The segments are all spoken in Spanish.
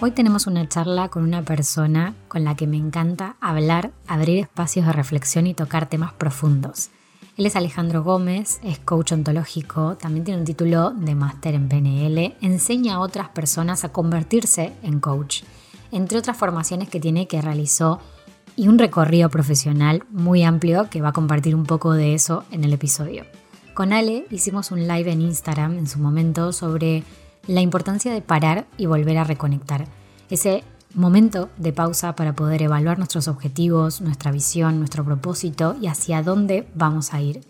Hoy tenemos una charla con una persona con la que me encanta hablar, abrir espacios de reflexión y tocar temas profundos. Él es Alejandro Gómez, es coach ontológico, también tiene un título de máster en PNL, enseña a otras personas a convertirse en coach, entre otras formaciones que tiene que realizó y un recorrido profesional muy amplio que va a compartir un poco de eso en el episodio. Con Ale hicimos un live en Instagram en su momento sobre la importancia de parar y volver a reconectar. Ese momento de pausa para poder evaluar nuestros objetivos, nuestra visión, nuestro propósito y hacia dónde vamos a ir.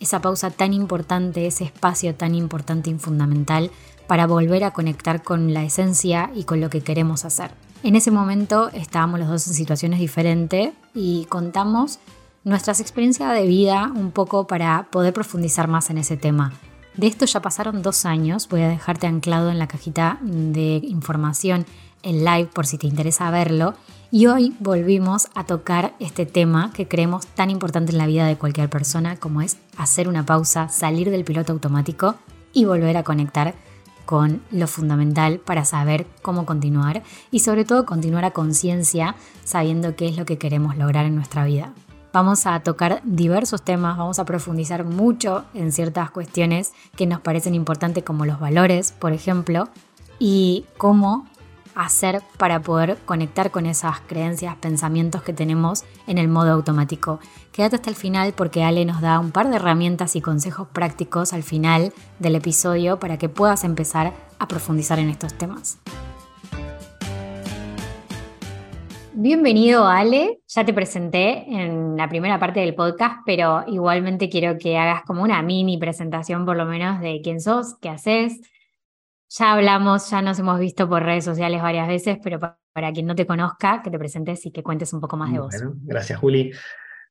Esa pausa tan importante, ese espacio tan importante y fundamental para volver a conectar con la esencia y con lo que queremos hacer. En ese momento estábamos los dos en situaciones diferentes y contamos nuestras experiencias de vida un poco para poder profundizar más en ese tema. De esto ya pasaron dos años, voy a dejarte anclado en la cajita de información en live por si te interesa verlo. Y hoy volvimos a tocar este tema que creemos tan importante en la vida de cualquier persona como es hacer una pausa, salir del piloto automático y volver a conectar con lo fundamental para saber cómo continuar y sobre todo continuar a conciencia sabiendo qué es lo que queremos lograr en nuestra vida. Vamos a tocar diversos temas, vamos a profundizar mucho en ciertas cuestiones que nos parecen importantes como los valores, por ejemplo, y cómo hacer para poder conectar con esas creencias, pensamientos que tenemos en el modo automático. Quédate hasta el final porque Ale nos da un par de herramientas y consejos prácticos al final del episodio para que puedas empezar a profundizar en estos temas. Bienvenido Ale, ya te presenté en la primera parte del podcast, pero igualmente quiero que hagas como una mini presentación por lo menos de quién sos, qué haces. Ya hablamos, ya nos hemos visto por redes sociales varias veces, pero para quien no te conozca, que te presentes y que cuentes un poco más de vos. gracias Juli.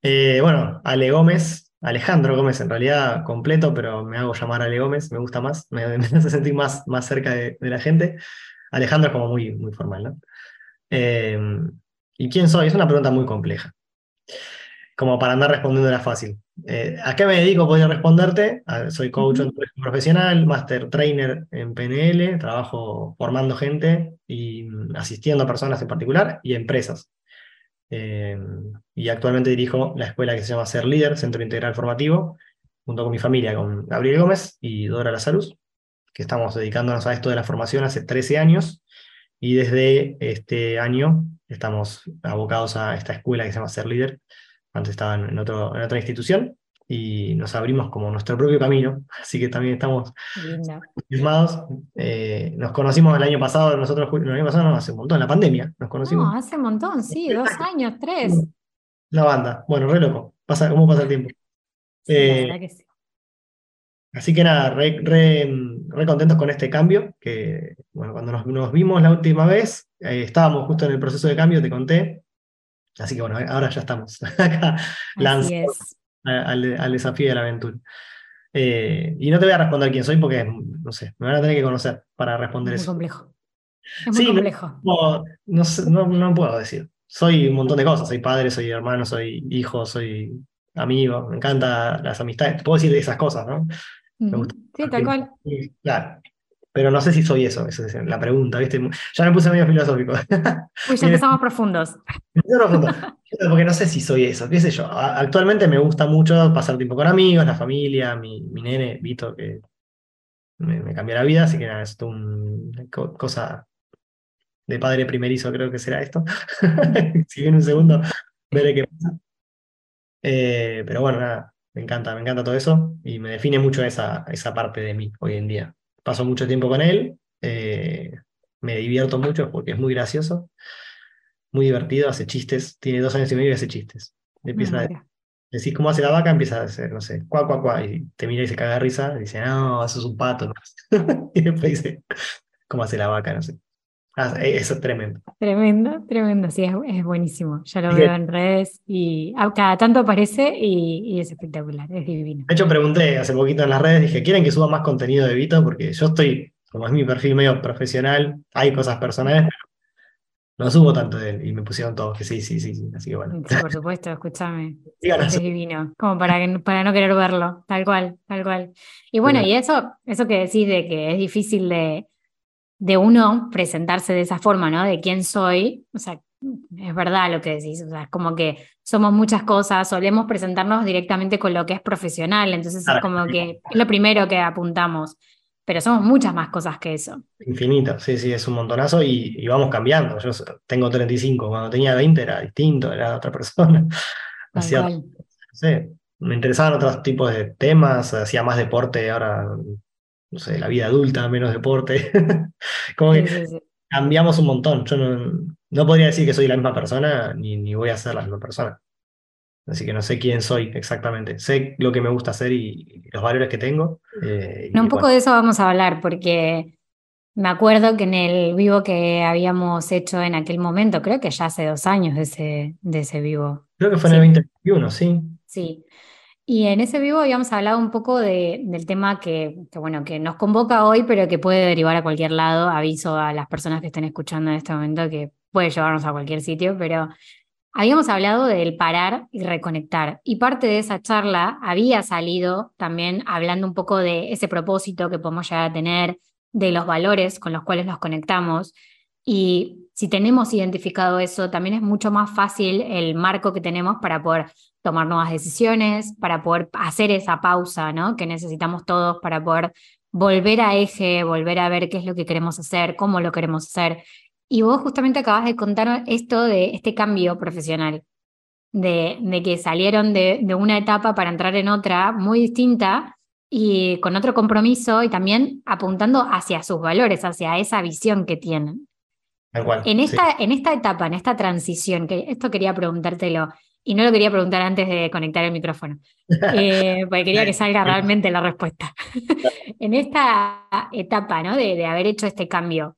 Eh, bueno, Ale Gómez, Alejandro Gómez en realidad completo, pero me hago llamar Ale Gómez, me gusta más, me, hace sentir más, más cerca de, la gente. Alejandro es como muy, muy formal, ¿no? Eh, ¿Y quién soy? Es una pregunta muy compleja. Como para andar respondiéndola fácil. Eh, ¿A qué me dedico? Podría responderte. soy coach profesional, master trainer en PNL, trabajo formando gente y mm, asistiendo a personas en particular y empresas. Eh, y actualmente dirijo la escuela que se llama Ser Líder, Centro Integral Formativo, junto con mi familia, con Gabriel Gómez y Dora Lazarus, que estamos dedicándonos a esto de la formación hace 13 años. Y desde este año estamos abocados a esta escuela que se llama Ser Líder. Antes estaban en, otro, en otra institución y nos abrimos como nuestro propio camino, así que también estamos firmados. Eh, nos conocimos el año pasado, nosotros el año pasado no, hace un montón, la pandemia, nos conocimos. No, hace un montón, sí, dos años, tres. La banda, bueno, re loco, pasa, ¿cómo pasa el tiempo? Eh, que sí. Así que nada, re, contentos con este cambio, que bueno, cuando nos, vimos la última vez, eh, estábamos justo en el proceso de cambio, te conté. Así que bueno, ahora ya estamos acá lanzados al, desafío de la aventura. Eh, y no te voy a responder quién soy porque, no sé, me van a tener que conocer para responder eso. Es muy complejo. Es muy complejo. No, no, puedo decir. Soy un montón de cosas. Soy padre, soy hermano, soy hijo, soy amigo. Me encantan las amistades. Puedo decir esas cosas, ¿no? Sí, tal cual. Claro. Pero no sé si soy eso, esa es la pregunta, ¿viste? Ya me puse medio filosófico. Pues ya empezamos profundos. profundo. Porque no sé si soy eso, qué sé yo. Actualmente me gusta mucho pasar tiempo con amigos, la familia, mi, mi nene, Vito, que me, me cambió la vida, así que nada, es una cosa de padre primerizo, creo que será esto. si viene un segundo, veré qué pasa. Eh, pero bueno, nada, me encanta, me encanta todo eso y me define mucho esa, esa parte de mí hoy en día. Paso mucho tiempo con él, eh, me divierto mucho porque es muy gracioso, muy divertido, hace chistes, tiene dos años y medio y hace chistes. Empieza a decir cómo hace la vaca, empieza a hacer, no sé, cuá, cuá, cuá, y te mira y se caga de risa, y dice, no, eso es un pato. y después dice, ¿cómo hace la vaca? No sé. Ah, e, eso es tremendo. Tremendo, tremendo, sí, es, buenísimo. Ya lo veo en redes y cada tanto aparece y, es espectacular, es divino. De hecho, pregunté hace poquito en las redes, dije, ¿quieren que suba más contenido de Vito? Porque yo estoy, como es mi perfil medio profesional, hay cosas personales, pero no subo tanto de él. Y me pusieron todos que sí, sí, sí, sí. Así que bueno. Sí, por supuesto, escúchame. es divino. Como para, que, para no querer verlo, tal cual, tal cual. Y bueno, y eso, eso que decís de que es difícil de de uno presentarse de esa forma, ¿no? De quién soy, o sea, es verdad lo que decís, o sea, es como que somos muchas cosas, solemos presentarnos directamente con lo que es profesional, entonces es como que es lo primero que apuntamos, pero somos muchas más cosas que eso. Infinito, sí, sí, es un montonazo y, vamos cambiando. Yo tengo 35, cuando tenía 20 era distinto, era otra persona. Hacía, no sé, me interesaban otros tipos de temas, hacía más deporte, ahora, no sé, la vida adulta, menos deporte. como que cambiamos un montón. Yo no, no podría decir que soy la misma persona, ni, ni voy a ser la misma persona. Así que no sé quién soy exactamente. Sé lo que me gusta hacer y, los valores que tengo. Eh, un poco de eso vamos a hablar, porque me acuerdo que en el vivo que habíamos hecho en aquel momento, creo que ya hace dos años de ese, de ese vivo. Creo que fue en el 2021, sí. Sí. Y en ese vivo habíamos hablado un poco de, del tema que, que, bueno, que nos convoca hoy, pero que puede derivar a cualquier lado. Aviso a las personas que estén escuchando en este momento que puede llevarnos a cualquier sitio, pero habíamos hablado del parar y reconectar. Y parte de esa charla había salido también hablando un poco de ese propósito que podemos llegar a tener, de los valores con los cuales nos conectamos. Y si tenemos identificado eso, también es mucho más fácil el marco que tenemos para poder tomar nuevas decisiones, para poder hacer esa pausa ¿no? que necesitamos todos para poder volver a eje, volver a ver qué es lo que queremos hacer, cómo lo queremos hacer. Y vos justamente acabas de contar esto de este cambio profesional, de, de que salieron de, de una etapa para entrar en otra muy distinta y con otro compromiso y también apuntando hacia sus valores, hacia esa visión que tienen. en, esta, en esta etapa, en esta transición, que esto quería preguntártelo, y no lo quería preguntar antes de conectar el micrófono, eh, porque quería que salga realmente la respuesta. en esta etapa ¿no? de, de haber hecho este cambio,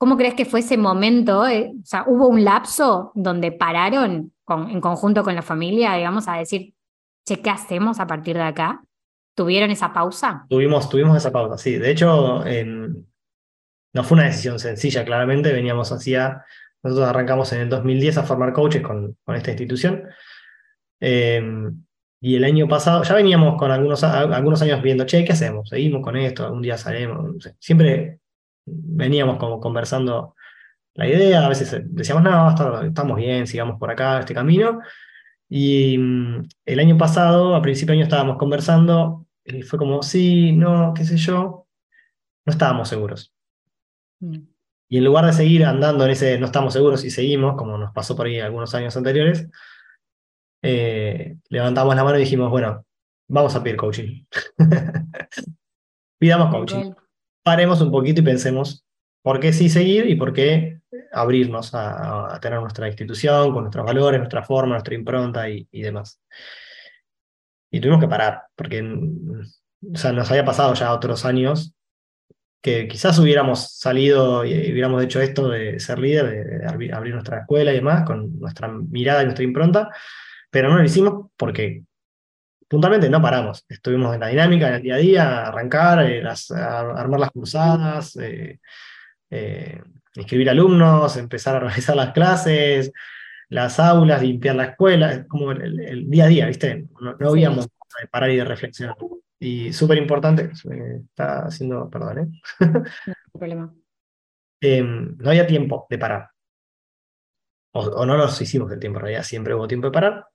¿Cómo crees que fue ese momento? Eh, o sea, ¿hubo un lapso donde pararon en conjunto con la familia, digamos, a decir, che, ¿qué hacemos a partir de acá? ¿Tuvieron esa pausa? Tuvimos, tuvimos esa pausa, sí. De hecho, no fue una decisión sencilla, claramente. Veníamos hacia. Nosotros arrancamos en el 2010 a formar coaches con, esta institución. Em, y el año pasado, ya veníamos con algunos, algunos años viendo, che, ¿qué hacemos? ¿Seguimos con esto? ¿Algún día salimos? Siempre veníamos como conversando la idea, a veces decíamos, no, estamos bien, sigamos por acá, este camino. Y mm, el año pasado, a principio de año, estábamos conversando y fue como, sí, no, qué sé yo, no estábamos seguros. Mm. Y en lugar de seguir andando en ese no estamos seguros y seguimos, como nos pasó por ahí algunos años anteriores, eh, levantamos la mano y dijimos, bueno, vamos a pedir coaching. Pidamos coaching paremos un poquito y pensemos por qué sí seguir y por qué abrirnos a, tener nuestra institución con nuestros valores, nuestra forma, nuestra impronta y, demás. Y tuvimos que parar, porque o sea, nos había pasado ya otros años que quizás hubiéramos salido y hubiéramos hecho esto de ser líder, de, abrir nuestra escuela y demás, con nuestra mirada y nuestra impronta, pero no lo hicimos porque puntualmente no paramos. Estuvimos en la dinámica, en el día a día, arrancar, eh, armar las cruzadas, eh, eh, inscribir alumnos, empezar a organizar las clases, las aulas, limpiar la escuela, es como el, día a día, ¿viste? No, no habíamos de parar y de reflexionar. Y súper importante, está haciendo, perdón, ¿eh? No problema. Em, no había tiempo de parar. O, o, no nos hicimos el tiempo, en realidad siempre hubo tiempo de parar.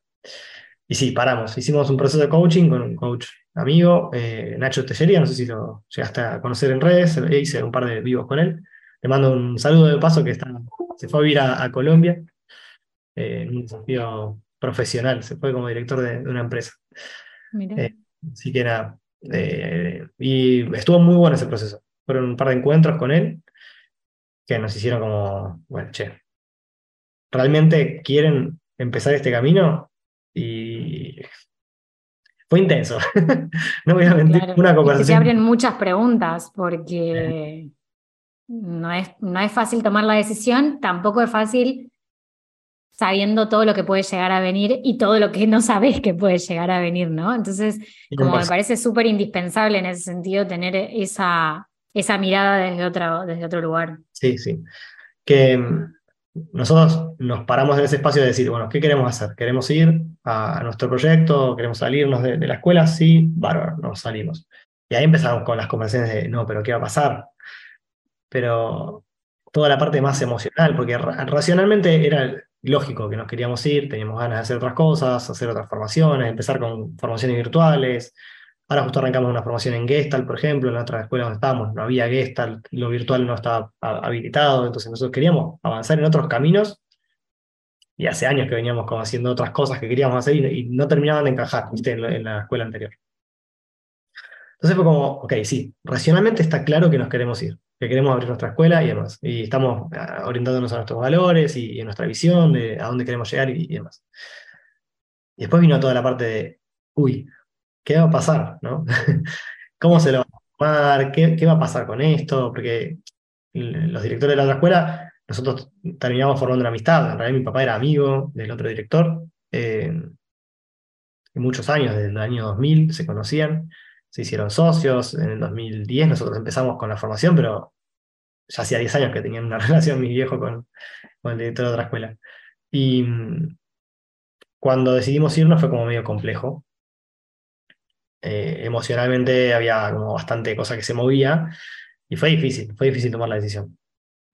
Y sí, paramos. Hicimos un proceso de coaching con un coach amigo, eh, Nacho Tellería, no sé si lo llegaste a conocer en redes, hice un par de vivos con él. Le mando un saludo de paso que está, se fue a vivir a, Colombia eh, en un desafío profesional, se fue como director de, una empresa. Eh, así que nada, y estuvo muy bueno ese proceso. Fueron un par de encuentros con él que nos hicieron como, bueno, che, ¿realmente quieren empezar este camino? Y fue intenso. no voy a mentir, una conversación. se abren muchas preguntas porque no es, no es fácil tomar la decisión, tampoco es fácil sabiendo todo lo que puede llegar a venir y todo lo que no sabes que puede llegar a venir, ¿no? Entonces, como me parece súper indispensable en ese sentido tener esa, esa mirada desde otro, desde otro lugar. Sí, sí. Que nosotros nos paramos en ese espacio de decir, bueno, ¿qué queremos hacer? ¿Queremos ir a, nuestro proyecto? ¿Queremos salirnos de, la escuela? Sí, bárbaro, nos salimos. Y ahí empezamos con las conversaciones de, no, pero ¿qué va a pasar? pero toda la parte más emocional, porque racionalmente era lógico que nos queríamos ir, teníamos ganas de hacer otras cosas, hacer otras formaciones, empezar con formaciones virtuales. Ahora justo arrancamos una formación en Gestalt, por ejemplo, en la otra escuela donde estábamos no había Gestalt, lo virtual no estaba habilitado, entonces nosotros queríamos avanzar en otros caminos y hace años que veníamos como haciendo otras cosas que queríamos hacer y, no terminaban de encajar En, la escuela anterior. Entonces fue como, ok, sí, racionalmente está claro que nos queremos ir, que queremos abrir nuestra escuela y demás. Y estamos ah, orientándonos a nuestros valores y, a nuestra visión de a dónde queremos llegar y, demás. Y después vino toda la parte de, uy, ¿qué va a pasar? ¿Cómo se lo va a tomar? ¿Qué, ¿Qué va a pasar con esto? Porque los directores de la otra escuela nosotros terminamos formando una amistad. En realidad mi papá era amigo del otro director. Eh, muchos años, desde el año 2000 se conocían, se hicieron socios. En el 2010 nosotros empezamos con la formación, pero ya hacía 10 años que tenían una relación mi viejo con, con el director de otra escuela. Y mm, cuando decidimos irnos fue como medio complejo. Eh, emocionalmente había como bastante cosa que se movía y fue difícil, fue difícil tomar la decisión.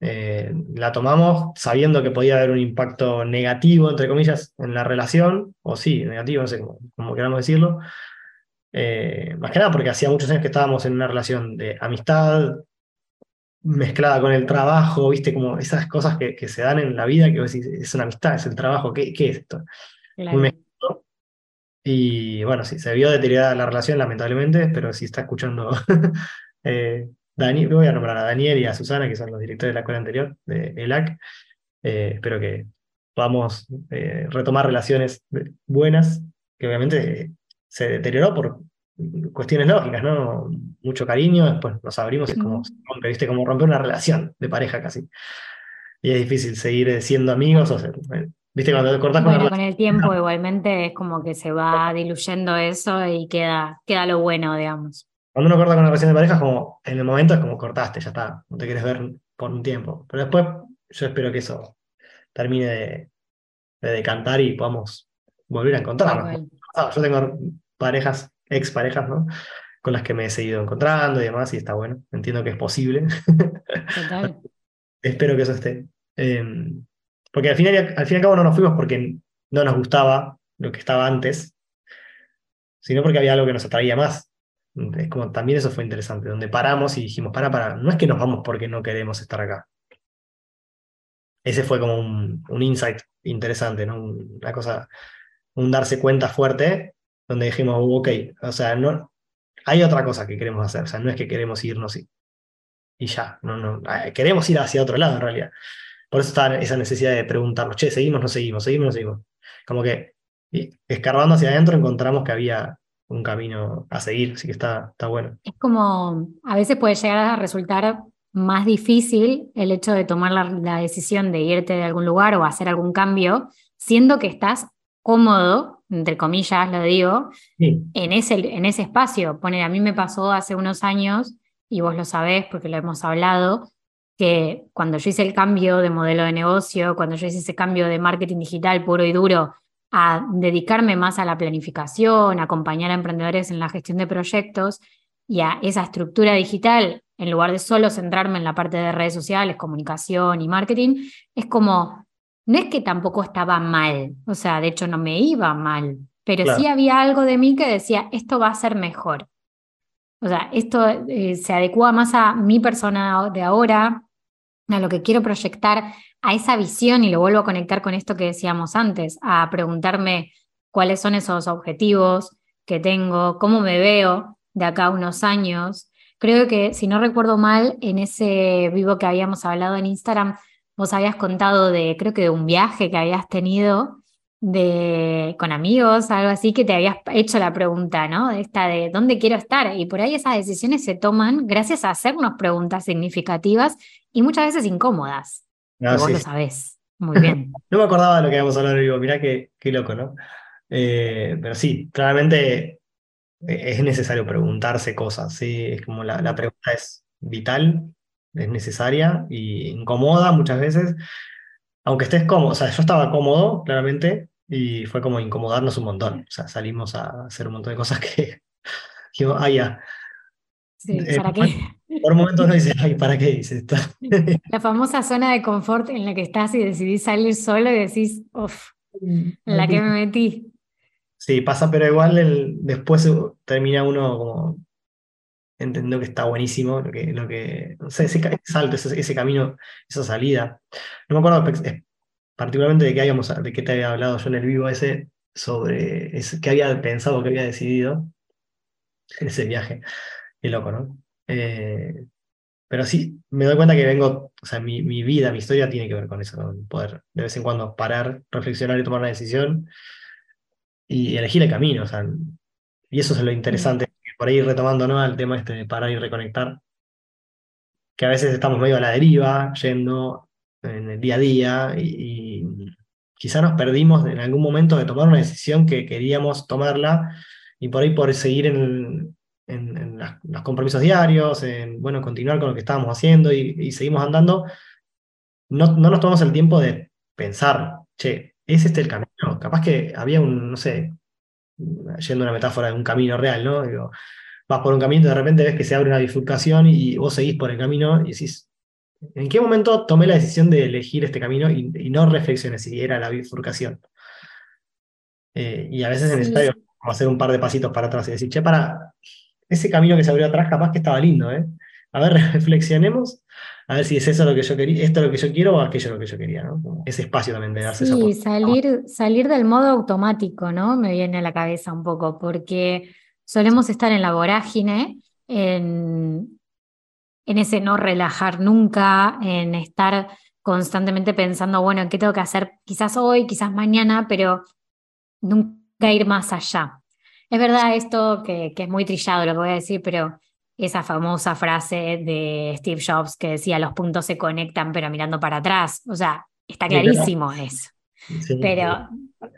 Eh, la tomamos sabiendo que podía haber un impacto negativo, entre comillas, en la relación, o sí, negativo, no sé cómo, queramos decirlo. Eh, más que nada porque hacía muchos años que estábamos en una relación de amistad mezclada con el trabajo, viste, como esas cosas que, se dan en la vida, que es una amistad, es el trabajo, ¿qué, qué es esto? Y bueno, sí, se vio deteriorada la relación, lamentablemente, pero si está escuchando eh, Dani, voy a nombrar a Daniel y a Susana, que son los directores de la escuela anterior, de ELAC. Eh, espero que podamos eh, retomar relaciones buenas, que obviamente se deterioró por cuestiones lógicas, ¿no? Mucho cariño, después nos abrimos y es como rompe, ¿viste? Como romper una relación de pareja casi. Y es difícil seguir siendo amigos, o ¿viste? Cuando cortas con, con el tiempo igualmente es como que se va diluyendo eso y queda, queda lo bueno, digamos. Cuando uno corta con una relación de pareja, como en el momento es como cortaste, ya está, no te quieres ver por un tiempo. Pero después yo espero que eso termine de, decantar y podamos volver a encontrarnos. yo tengo parejas, ex parejas, ¿no? Con las que me he seguido encontrando y demás, y está bueno, entiendo que es posible. espero que eso esté. Em, porque al final, al fin y al cabo no nos fuimos porque no nos gustaba lo que estaba antes, sino porque había algo que nos atraía más. Es como también eso fue interesante, donde paramos y dijimos, para, para, no es que nos vamos porque no queremos estar acá. Ese fue como un, un insight interesante, ¿no? Una cosa, un darse cuenta fuerte, donde dijimos, uh, ok, o sea, no, hay otra cosa que queremos hacer, o sea, no es que queremos irnos y, y ya, no, no, eh, queremos ir hacia otro lado en realidad. Por eso está esa necesidad de preguntarnos, che, seguimos, no seguimos, seguimos, no seguimos. Como que escarbando hacia adentro encontramos que había un camino a seguir, así que está, está bueno. Es como, a veces puede llegar a resultar más difícil el hecho de tomar la, decisión de irte de algún lugar o hacer algún cambio, siendo que estás cómodo, entre comillas lo digo, en, ese, en ese espacio. Pone, a mí me pasó hace unos años, y vos lo sabés porque lo hemos hablado, que cuando yo hice el cambio de modelo de negocio, cuando yo hice ese cambio de marketing digital puro y duro a dedicarme más a la planificación, a acompañar a emprendedores en la gestión de proyectos y a esa estructura digital, en lugar de solo centrarme en la parte de redes sociales, comunicación y marketing, es como, no es que tampoco estaba mal, o sea, de hecho no me iba mal, pero sí había algo de mí que decía, esto va a ser mejor. O sea, esto eh, se adecua más a mi persona de ahora, a lo que quiero proyectar, a esa visión, y lo vuelvo a conectar con esto que decíamos antes, a preguntarme cuáles son esos objetivos que tengo, cómo me veo de acá a unos años. Creo que, si no recuerdo mal, en ese vivo que habíamos hablado en Instagram, vos habías contado de, creo que de un viaje que habías tenido de, con amigos, algo así, que te habías hecho la pregunta, ¿no? De esta de dónde quiero estar. Y por ahí esas decisiones se toman gracias a hacernos preguntas significativas y muchas veces incómodas. No, vos lo sabés. Muy bien. no me acordaba de lo que habíamos hablado vivo, mirá qué, qué loco, ¿no? Eh, pero sí, claramente eh, es necesario preguntarse cosas, ¿sí? Es como la, la pregunta es vital, es necesaria y incomoda muchas veces, aunque estés cómodo, o sea, yo estaba cómodo, claramente, y fue como incomodarnos un montón, o sea, salimos a hacer un montón de cosas que, digo, ah, ya, Sí, eh, ¿para qué? Por momentos uno dice, ay, ¿para qué dice esto? La famosa zona de confort en la que estás y decidís salir solo y decís, uff, en la que me metí. Sí, pasa, pero igual el, después termina uno como entendiendo que está buenísimo lo que, lo que ese, salto, ese, camino, esa salida. No me acuerdo particularmente de qué, habíamos, de qué te había hablado yo en el vivo ese, sobre qué había pensado, qué había decidido en ese viaje. Qué loco, ¿no? Eh, pero sí, me doy cuenta que vengo, o sea, mi, mi, vida, mi historia tiene que ver con eso, con poder de vez en cuando parar, reflexionar y tomar una decisión y elegir el camino, o sea, y eso es lo interesante, por ahí retomando ¿no? el tema este de parar y reconectar, que a veces estamos medio a la deriva, yendo en el día a día y, quizá nos perdimos en algún momento de tomar una decisión que queríamos tomarla y por ahí por seguir en, en, los compromisos diarios, en bueno, continuar con lo que estábamos haciendo y, seguimos andando, no, no, nos tomamos el tiempo de pensar, che, ¿es este el camino? Capaz que había un, no sé, yendo a una metáfora de un camino real, ¿no? Digo, vas por un camino y de repente ves que se abre una bifurcación y vos seguís por el camino y decís, ¿en qué momento tomé la decisión de elegir este camino y, no reflexioné si era la bifurcación? Eh, y a veces es necesario hacer un par de pasitos para atrás y decir, che, para, ese camino que se abrió atrás capaz que estaba lindo, ¿eh? A ver, reflexionemos, a ver si es eso lo que yo quería, esto lo que yo quiero o aquello lo que yo quería, ¿no? Ese espacio también de darse sí, salir, salir del modo automático, ¿no? Me viene a la cabeza un poco, porque solemos estar en la vorágine, en, en ese no relajar nunca, en estar constantemente pensando, bueno, ¿qué tengo que hacer? Quizás hoy, quizás mañana, pero nunca ir más allá. Es verdad esto que, que, es muy trillado lo que voy a decir, pero esa famosa frase de Steve Jobs que decía los puntos se conectan pero mirando para atrás, o sea, está clarísimo eso. pero,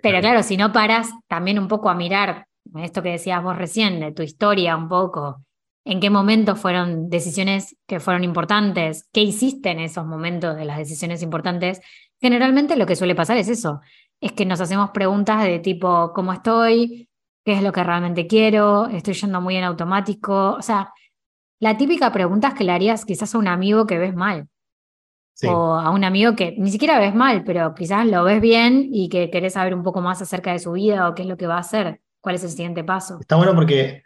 pero claro, si no paras también un poco a mirar esto que decías vos recién, de tu historia un poco, en qué momentos fueron decisiones que fueron importantes, qué hiciste en esos momentos de las decisiones importantes, generalmente lo que suele pasar es eso, es que nos hacemos preguntas de tipo, ¿cómo estoy? qué es lo que realmente quiero, estoy yendo muy en automático. O sea, la típica pregunta es que le harías quizás a un amigo que ves mal. O a un amigo que ni siquiera ves mal, pero quizás lo ves bien y que querés saber un poco más acerca de su vida o qué es lo que va a hacer, cuál es el siguiente paso. Está bueno porque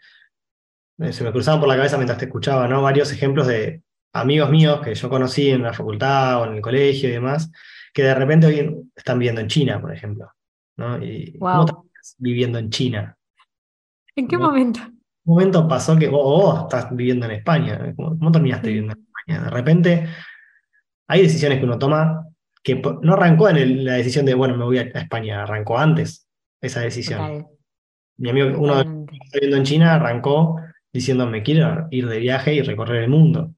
eh, se me cruzaban por la cabeza mientras te escuchaba, ¿no? Varios ejemplos de amigos míos que yo conocí en la facultad o en el colegio y demás, que de repente hoy están viviendo en China, por ejemplo. ¿no? Y ¿Cómo estás viviendo en China? ¿En qué momento? Momento pasó que vos, estás viviendo en España. ¿Cómo, terminaste viviendo en España? De repente hay decisiones que uno toma que no arrancó en la decisión de, bueno, me voy a, España, arrancó antes esa decisión. Mi amigo, uno que está viviendo en China, arrancó diciendo, me quiero ir de viaje y recorrer el mundo.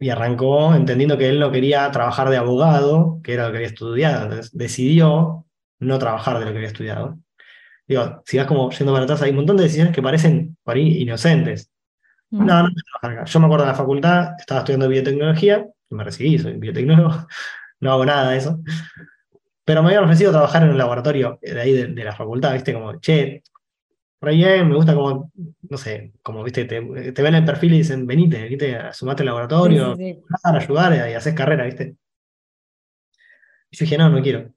Y arrancó entendiendo que él no quería trabajar de abogado, que era lo que había estudiado. Entonces decidió no trabajar de lo que había estudiado Digo, si vas como yendo para atrás, hay un montón de decisiones que parecen por ahí inocentes. Mm. No, no acá. Yo me acuerdo de la facultad, estaba estudiando biotecnología, me recibí, soy biotecnólogo, no hago nada de eso. Pero me habían ofrecido trabajar en un laboratorio de ahí de, la facultad, ¿viste? Como, che, por ahí me gusta como, no sé, como, ¿viste? Te, ven el perfil y dicen, venite, ¿viste? Sumate al laboratorio, sí, ayudar y haces carrera, ¿viste? Y yo dije, no, no quiero.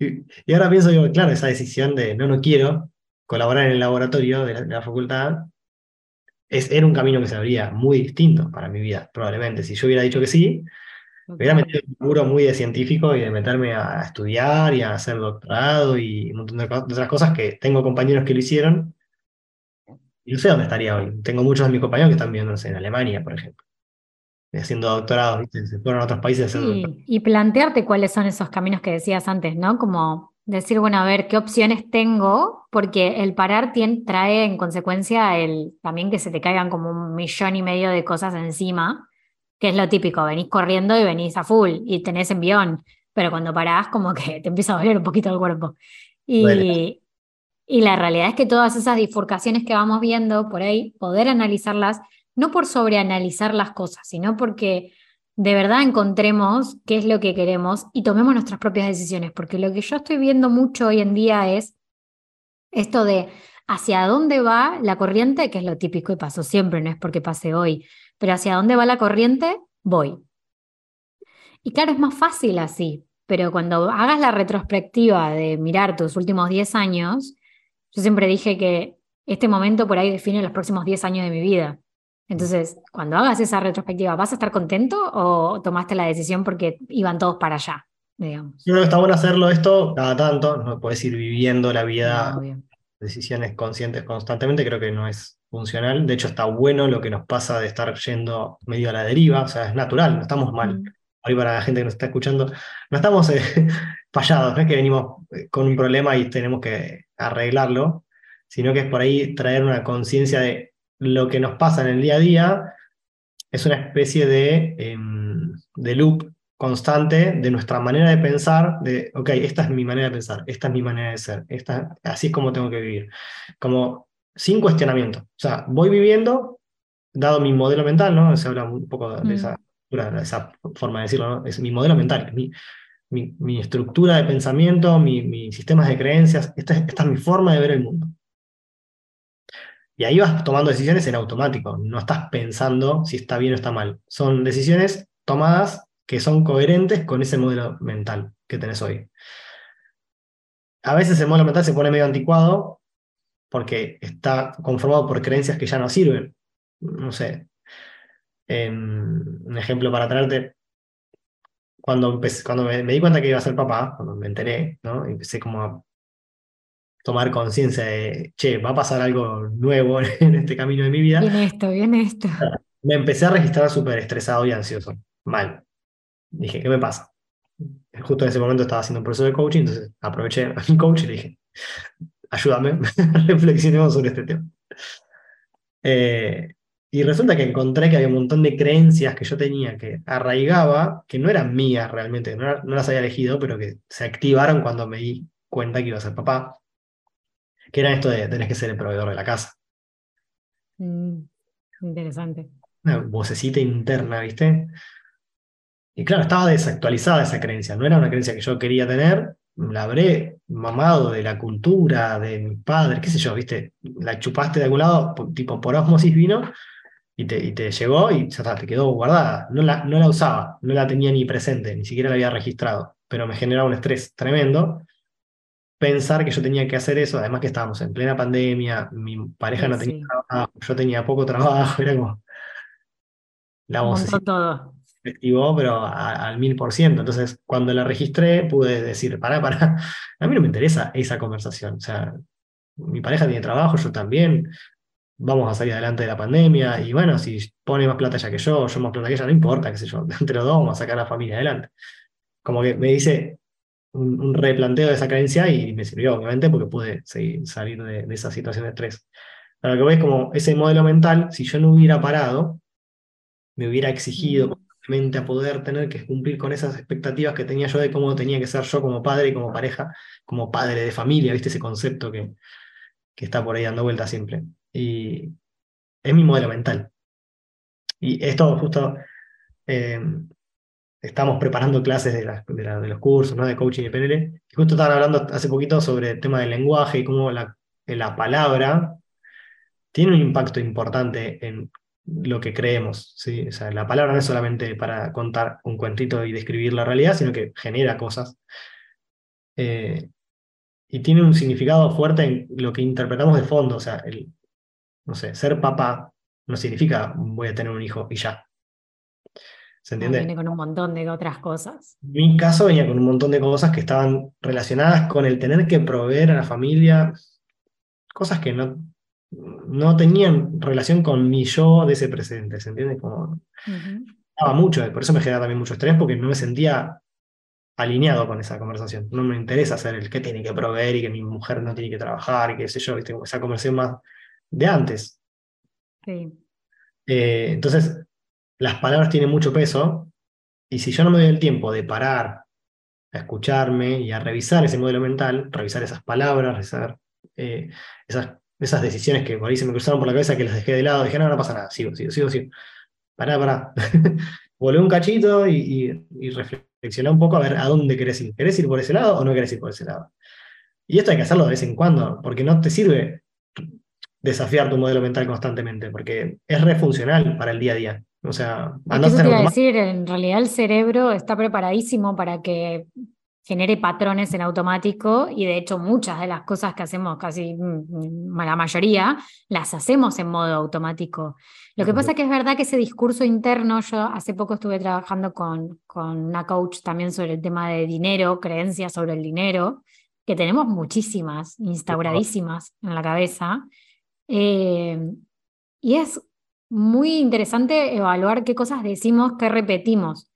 Y, ahora pienso, digo, claro, esa decisión de no, no quiero colaborar en el laboratorio de la, facultad, es, era un camino que se abría muy distinto para mi vida, probablemente. Si yo hubiera dicho que sí, me hubiera metido en un muro muy de científico y de meterme a estudiar y a hacer doctorado y un montón de, otras cosas que tengo compañeros que lo hicieron. Y no sé dónde estaría hoy. Tengo muchos de mis compañeros que están viviendo en Alemania, por ejemplo haciendo doctorado, se fueron a otros países Y plantearte cuáles son esos caminos que decías antes, ¿no? Como decir, bueno, a ver, ¿qué opciones tengo? Porque el parar trae en consecuencia el, también que se te caigan como un millón y medio de cosas encima, que es lo típico, venís corriendo y venís a full y tenés envión, pero cuando parás como que te empieza a doler un poquito el cuerpo. Y, y la realidad es que todas esas bifurcaciones que vamos viendo por ahí, poder analizarlas no por sobreanalizar las cosas, sino porque de verdad encontremos qué es lo que queremos y tomemos nuestras propias decisiones, porque lo que yo estoy viendo mucho hoy en día es esto de hacia dónde va la corriente, que es lo típico y pasó siempre, no es porque pase hoy, pero hacia dónde va la corriente, voy. Y claro, es más fácil así, pero cuando hagas la retrospectiva de mirar tus últimos 10 años, yo siempre dije que este momento por ahí define los próximos 10 años de mi vida. Entonces, cuando hagas esa retrospectiva, ¿vas a estar contento o tomaste la decisión porque iban todos para allá? Digamos? Yo creo que está bueno hacerlo esto cada tanto, no puedes ir viviendo la vida, decisiones conscientes constantemente, creo que no es funcional. De hecho, está bueno lo que nos pasa de estar yendo medio a la deriva, o sea, es natural, no estamos mal. Mm. Hoy para la gente que nos está escuchando, no estamos eh, fallados, no es que venimos eh, con un problema y tenemos que arreglarlo, sino que es por ahí traer una conciencia de lo que nos pasa en el día a día es una especie de, em, de loop constante de nuestra manera de pensar, de, ok, esta es mi manera de pensar, esta es mi manera de ser, esta, así es como tengo que vivir. Como sin cuestionamiento. O sea, voy viviendo, dado mi modelo mental, ¿no? Se habla un poco de, esa, mm. esa, forma de decirlo, ¿no? Es mi modelo mental, mi, mi, estructura de pensamiento, mi, mis sistemas de creencias, esta, esta es mi forma de ver el mundo. Y ahí vas tomando decisiones en automático, no estás pensando si está bien o está mal. Son decisiones tomadas que son coherentes con ese modelo mental que tenés hoy. A veces el modelo mental se pone medio anticuado porque está conformado por creencias que ya no sirven. No sé. Em, un ejemplo para traerte. Cuando, cuando me, di cuenta que iba a ser papá, cuando me enteré, ¿no? empecé como a tomar conciencia de, che, va a pasar algo nuevo en este camino de mi vida. Viene esto, viene esto. Me empecé a registrar súper estresado y ansioso. Mal. Dije, ¿qué me pasa? Justo en ese momento estaba haciendo un proceso de coaching, entonces aproveché a mi coach y le dije, ayúdame, reflexionemos sobre este tema. Eh, y resulta que encontré que había un montón de creencias que yo tenía que arraigaba, que no eran mías realmente, no, no las había elegido, pero que se activaron cuando me di cuenta que iba a ser papá que era esto de tenés que ser el proveedor de la casa. Mm, interesante. Una vocecita interna, ¿viste? Y claro, estaba desactualizada esa creencia, no era una creencia que yo quería tener, la habré mamado de la cultura, de mis padres, qué sé yo, ¿viste? La chupaste de algún lado, tipo por osmosis vino, y te, y te llegó y ya te quedó guardada. No la, no la usaba, no la tenía ni presente, ni siquiera la había registrado, pero me generaba un estrés tremendo pensar que yo tenía que hacer eso, además que estábamos en plena pandemia, mi pareja no tenía trabajo, yo tenía poco trabajo, era como la voz todo. efectivo, pero al mil por ciento. Entonces, cuando la registré, pude decir, para para a mí no me interesa esa conversación. O sea, mi pareja tiene trabajo, yo también, vamos a salir adelante de la pandemia, y bueno, si pone más plata ya que yo, yo más plata que ella, no importa, qué sé yo, entre los dos vamos a sacar a la familia adelante. Como que me dice, un, replanteo de esa creencia y me sirvió, obviamente, porque pude salir de, esa situación de estrés. Pero lo que ves como ese modelo mental, si yo no hubiera parado, me hubiera exigido mente a poder tener que cumplir con esas expectativas que tenía yo de cómo tenía que ser yo como padre y como pareja, como padre de familia, ¿viste? Ese concepto que, que está por ahí dando vuelta siempre. Y es mi modelo mental. Y esto justo eh, estamos preparando clases de, de, los cursos ¿no? de coaching y PNL, y justo estaban hablando hace poquito sobre el tema del lenguaje y cómo la, la palabra tiene un impacto importante en lo que creemos. ¿sí? O sea, la palabra no es solamente para contar un cuentito y describir la realidad, sino que genera cosas. Eh, y tiene un significado fuerte en lo que interpretamos de fondo. O sea, el, no sé, ser papá no significa voy a tener un hijo y ya. ¿Se entiende? Viene con un montón de otras cosas. Mi caso venía con un montón de cosas que estaban relacionadas con el tener que proveer a la familia cosas que no, no tenían relación con mi yo de ese presente, ¿se entiende? Como, mucho, por eso me genera también mucho estrés, porque no me sentía alineado con esa conversación. No me interesa ser el que tiene que proveer y que mi mujer no tiene que trabajar y qué sé yo, ¿viste? esa conversación más de antes. Sí. Eh, entonces, las palabras tienen mucho peso y si yo no me doy el tiempo de parar a escucharme y a revisar ese modelo mental, revisar esas palabras, revisar eh, esas, esas decisiones que por ahí se me cruzaron por la cabeza, que las dejé de lado, dije, no, no pasa nada, sigo, sigo, sigo, sigo. Pará, pará. Volé un cachito y, y, reflexioné un poco a ver a dónde querés ir. ¿Querés ir por ese lado o no querés ir por ese lado? Y esto hay que hacerlo de vez en cuando, porque no te sirve desafiar tu modelo mental constantemente, porque es refuncional para el día a día. O sea, eso te iba a decir, en realidad el cerebro está preparadísimo para que genere patrones en automático y de hecho muchas de las cosas que hacemos, casi mm, mm, la mayoría, las hacemos en modo automático. Lo que pasa que es verdad que ese discurso interno, yo hace poco estuve trabajando con, con una coach también sobre el tema de dinero, creencias sobre el dinero, que tenemos muchísimas instauradísimas en la cabeza. Eh, y es muy interesante evaluar qué cosas decimos, qué repetimos.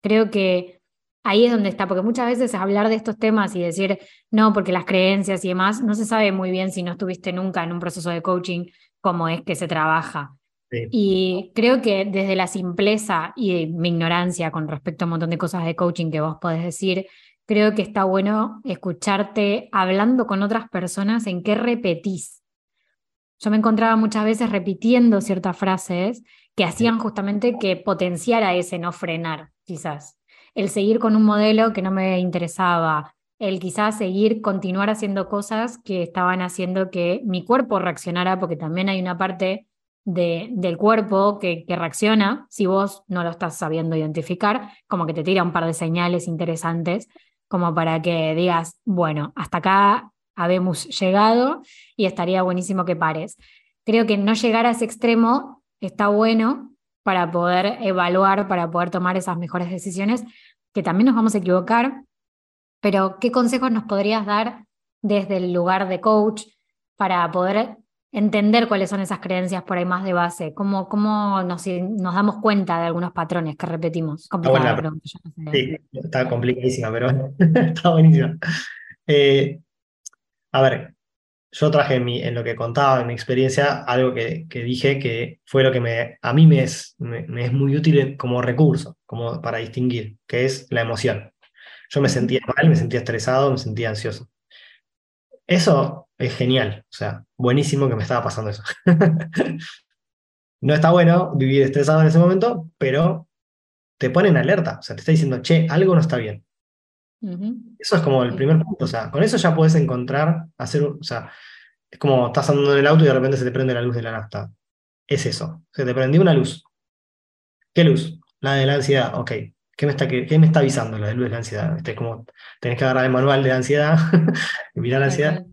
Creo que ahí es donde está, porque muchas veces hablar de estos temas y decir, no, porque las creencias y demás, no se sabe muy bien si no estuviste nunca en un proceso de coaching, cómo es que se trabaja. Y creo que desde la simpleza y mi ignorancia con respecto a un montón de cosas de coaching que vos podés decir, creo que está bueno escucharte hablando con otras personas en qué repetís. Yo me encontraba muchas veces repitiendo ciertas frases que hacían justamente que potenciara ese no frenar, quizás. El seguir con un modelo que no me interesaba, el quizás seguir, continuar haciendo cosas que estaban haciendo que mi cuerpo reaccionara, porque también hay una parte de, del cuerpo que, que, reacciona, si vos no lo estás sabiendo identificar, como que te tira un par de señales interesantes, como para que digas, bueno, hasta acá habemos llegado y estaría buenísimo que pares. Creo que no llegar a ese extremo está bueno para poder evaluar, para poder tomar esas mejores decisiones, que también nos vamos a equivocar, pero ¿qué consejos nos podrías dar desde el lugar de coach para poder entender cuáles son esas creencias por ahí más de base? ¿Cómo, cómo nos, nos damos cuenta de algunos patrones que repetimos? Complicada pregunta. Sí, está complicadísima, pero está buenísima. Eh, a ver, yo traje en, mi, en, lo que contaba, en mi experiencia, algo que, que dije que fue lo que me, a mí me es, me, es muy útil como recurso, como para distinguir, que es la emoción. Yo me sentía mal, me sentía estresado, me sentía ansioso. Eso es genial, o sea, buenísimo que me estaba pasando eso. no está bueno vivir estresado en ese momento, pero te pone en alerta, o sea, te está diciendo, che, algo no está bien. Eso es como el primer punto, o sea, con eso ya puedes encontrar, hacer, o sea, es como estás andando en el auto y de repente se te prende la luz de la nafta. Es eso, se te prendió una luz. ¿Qué luz? La de la ansiedad, ok. ¿Qué me está, qué, me está avisando la de luz de la ansiedad? Este, es como, tenés que agarrar el manual de ansiedad y mirar la ansiedad.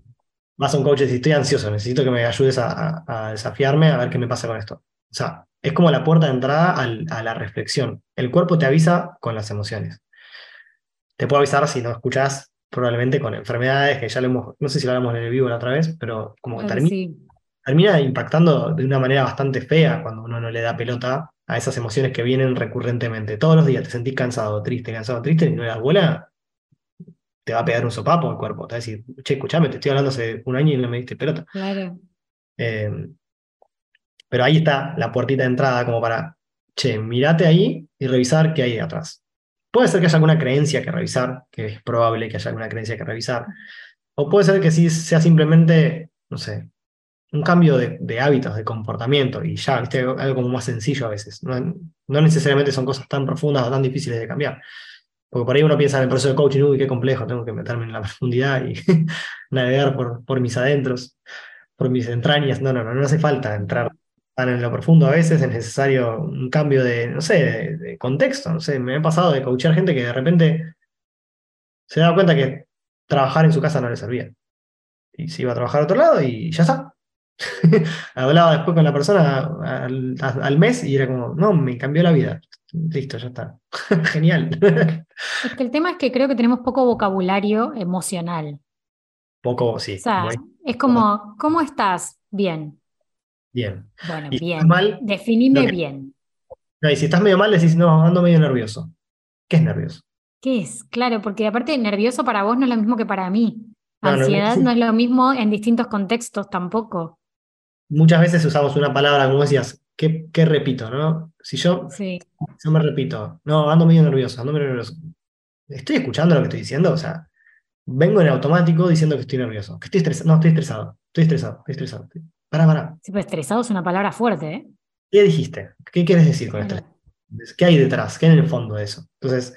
Vas a un coach y estoy ansioso, necesito que me ayudes a, desafiarme a ver qué me pasa con esto. O sea, es como la puerta de entrada a la reflexión. El cuerpo te avisa con las emociones. Te puedo avisar si no escuchas probablemente con enfermedades que ya lo hemos, no sé si lo hablamos en el vivo la otra vez, pero como que termina, termina impactando de una manera bastante fea cuando uno no le da pelota a esas emociones que vienen recurrentemente. Todos los días te sentís cansado, triste, cansado, triste, y no le das bola, te va a pegar un sopapo el cuerpo. Te va a decir, che, escuchame, te estoy hablando hace un año y no me diste pelota. Claro. Eh, pero ahí está la puertita de entrada como para, che, mirate ahí y revisar qué hay atrás. Puede ser que haya alguna creencia que revisar, que es probable que haya alguna creencia que revisar. O puede ser que sí sea simplemente, no sé, un cambio de, hábitos, de comportamiento, y ya, algo como más sencillo a veces. No, necesariamente son cosas tan profundas o tan difíciles de cambiar. Porque por ahí uno piensa en el proceso de coaching, uy, qué complejo, tengo que meterme en la profundidad y navegar por, por mis adentros, por mis entrañas. No, no, no, no hace falta entrar en lo profundo a veces, es necesario un cambio de, no sé, de, contexto. No sé, me ha pasado de coachar gente que de repente se da cuenta que trabajar en su casa no le servía. Y se iba a trabajar a otro lado y ya está. Hablaba después con la persona al, mes y era como, no, me cambió la vida. Listo, ya está. Genial. es que el tema es que creo que tenemos poco vocabulario emocional. Poco, sí. es como, ¿cómo estás? Bien. Bien. Bueno, bien. Mal, Definime bien. y si estás medio mal, decís, no, ando medio nervioso. ¿Qué es nervioso? ¿Qué es? Claro, porque aparte nervioso para vos no es lo mismo que para mí. Ansiedad no, es lo mismo en distintos contextos tampoco. Muchas veces usamos una palabra, como decías, ¿qué, repito? ¿no? Si yo, sí. yo me repito, no, ando medio nervioso, ando medio nervioso. ¿Estoy escuchando lo que estoy diciendo? O sea, vengo en automático diciendo que estoy nervioso, que estoy estresado. No, estoy estresado, estoy estresado, estoy estresado. Para, para. Sí, pues estresado es una palabra fuerte, ¿eh? ¿Qué dijiste? ¿Qué quieres decir con esto? ¿Qué hay detrás? ¿Qué hay en el fondo de eso? Entonces,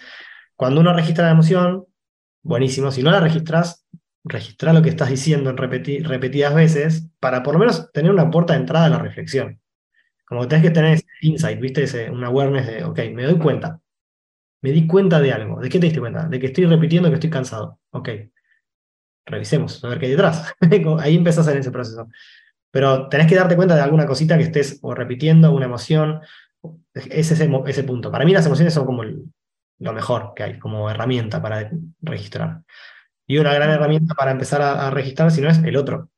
cuando uno registra la emoción, buenísimo. Si no la registras, registrar lo que estás diciendo en repetidas veces para por lo menos tener una puerta de entrada a la reflexión. Como que tenés que tener ese insight, ¿viste? Ese, un awareness de, ok, me doy cuenta. Me di cuenta de algo. ¿De qué te diste cuenta? De que estoy repitiendo que estoy cansado. Ok. Revisemos, a ver qué hay detrás. Ahí empezás en ese proceso. Pero tenés que darte cuenta de alguna cosita que estés o repitiendo, una emoción. Es ese, ese punto. Para mí las emociones son como lo mejor que hay, como herramienta para registrar. Y una gran herramienta para empezar a, registrar, si no es el otro.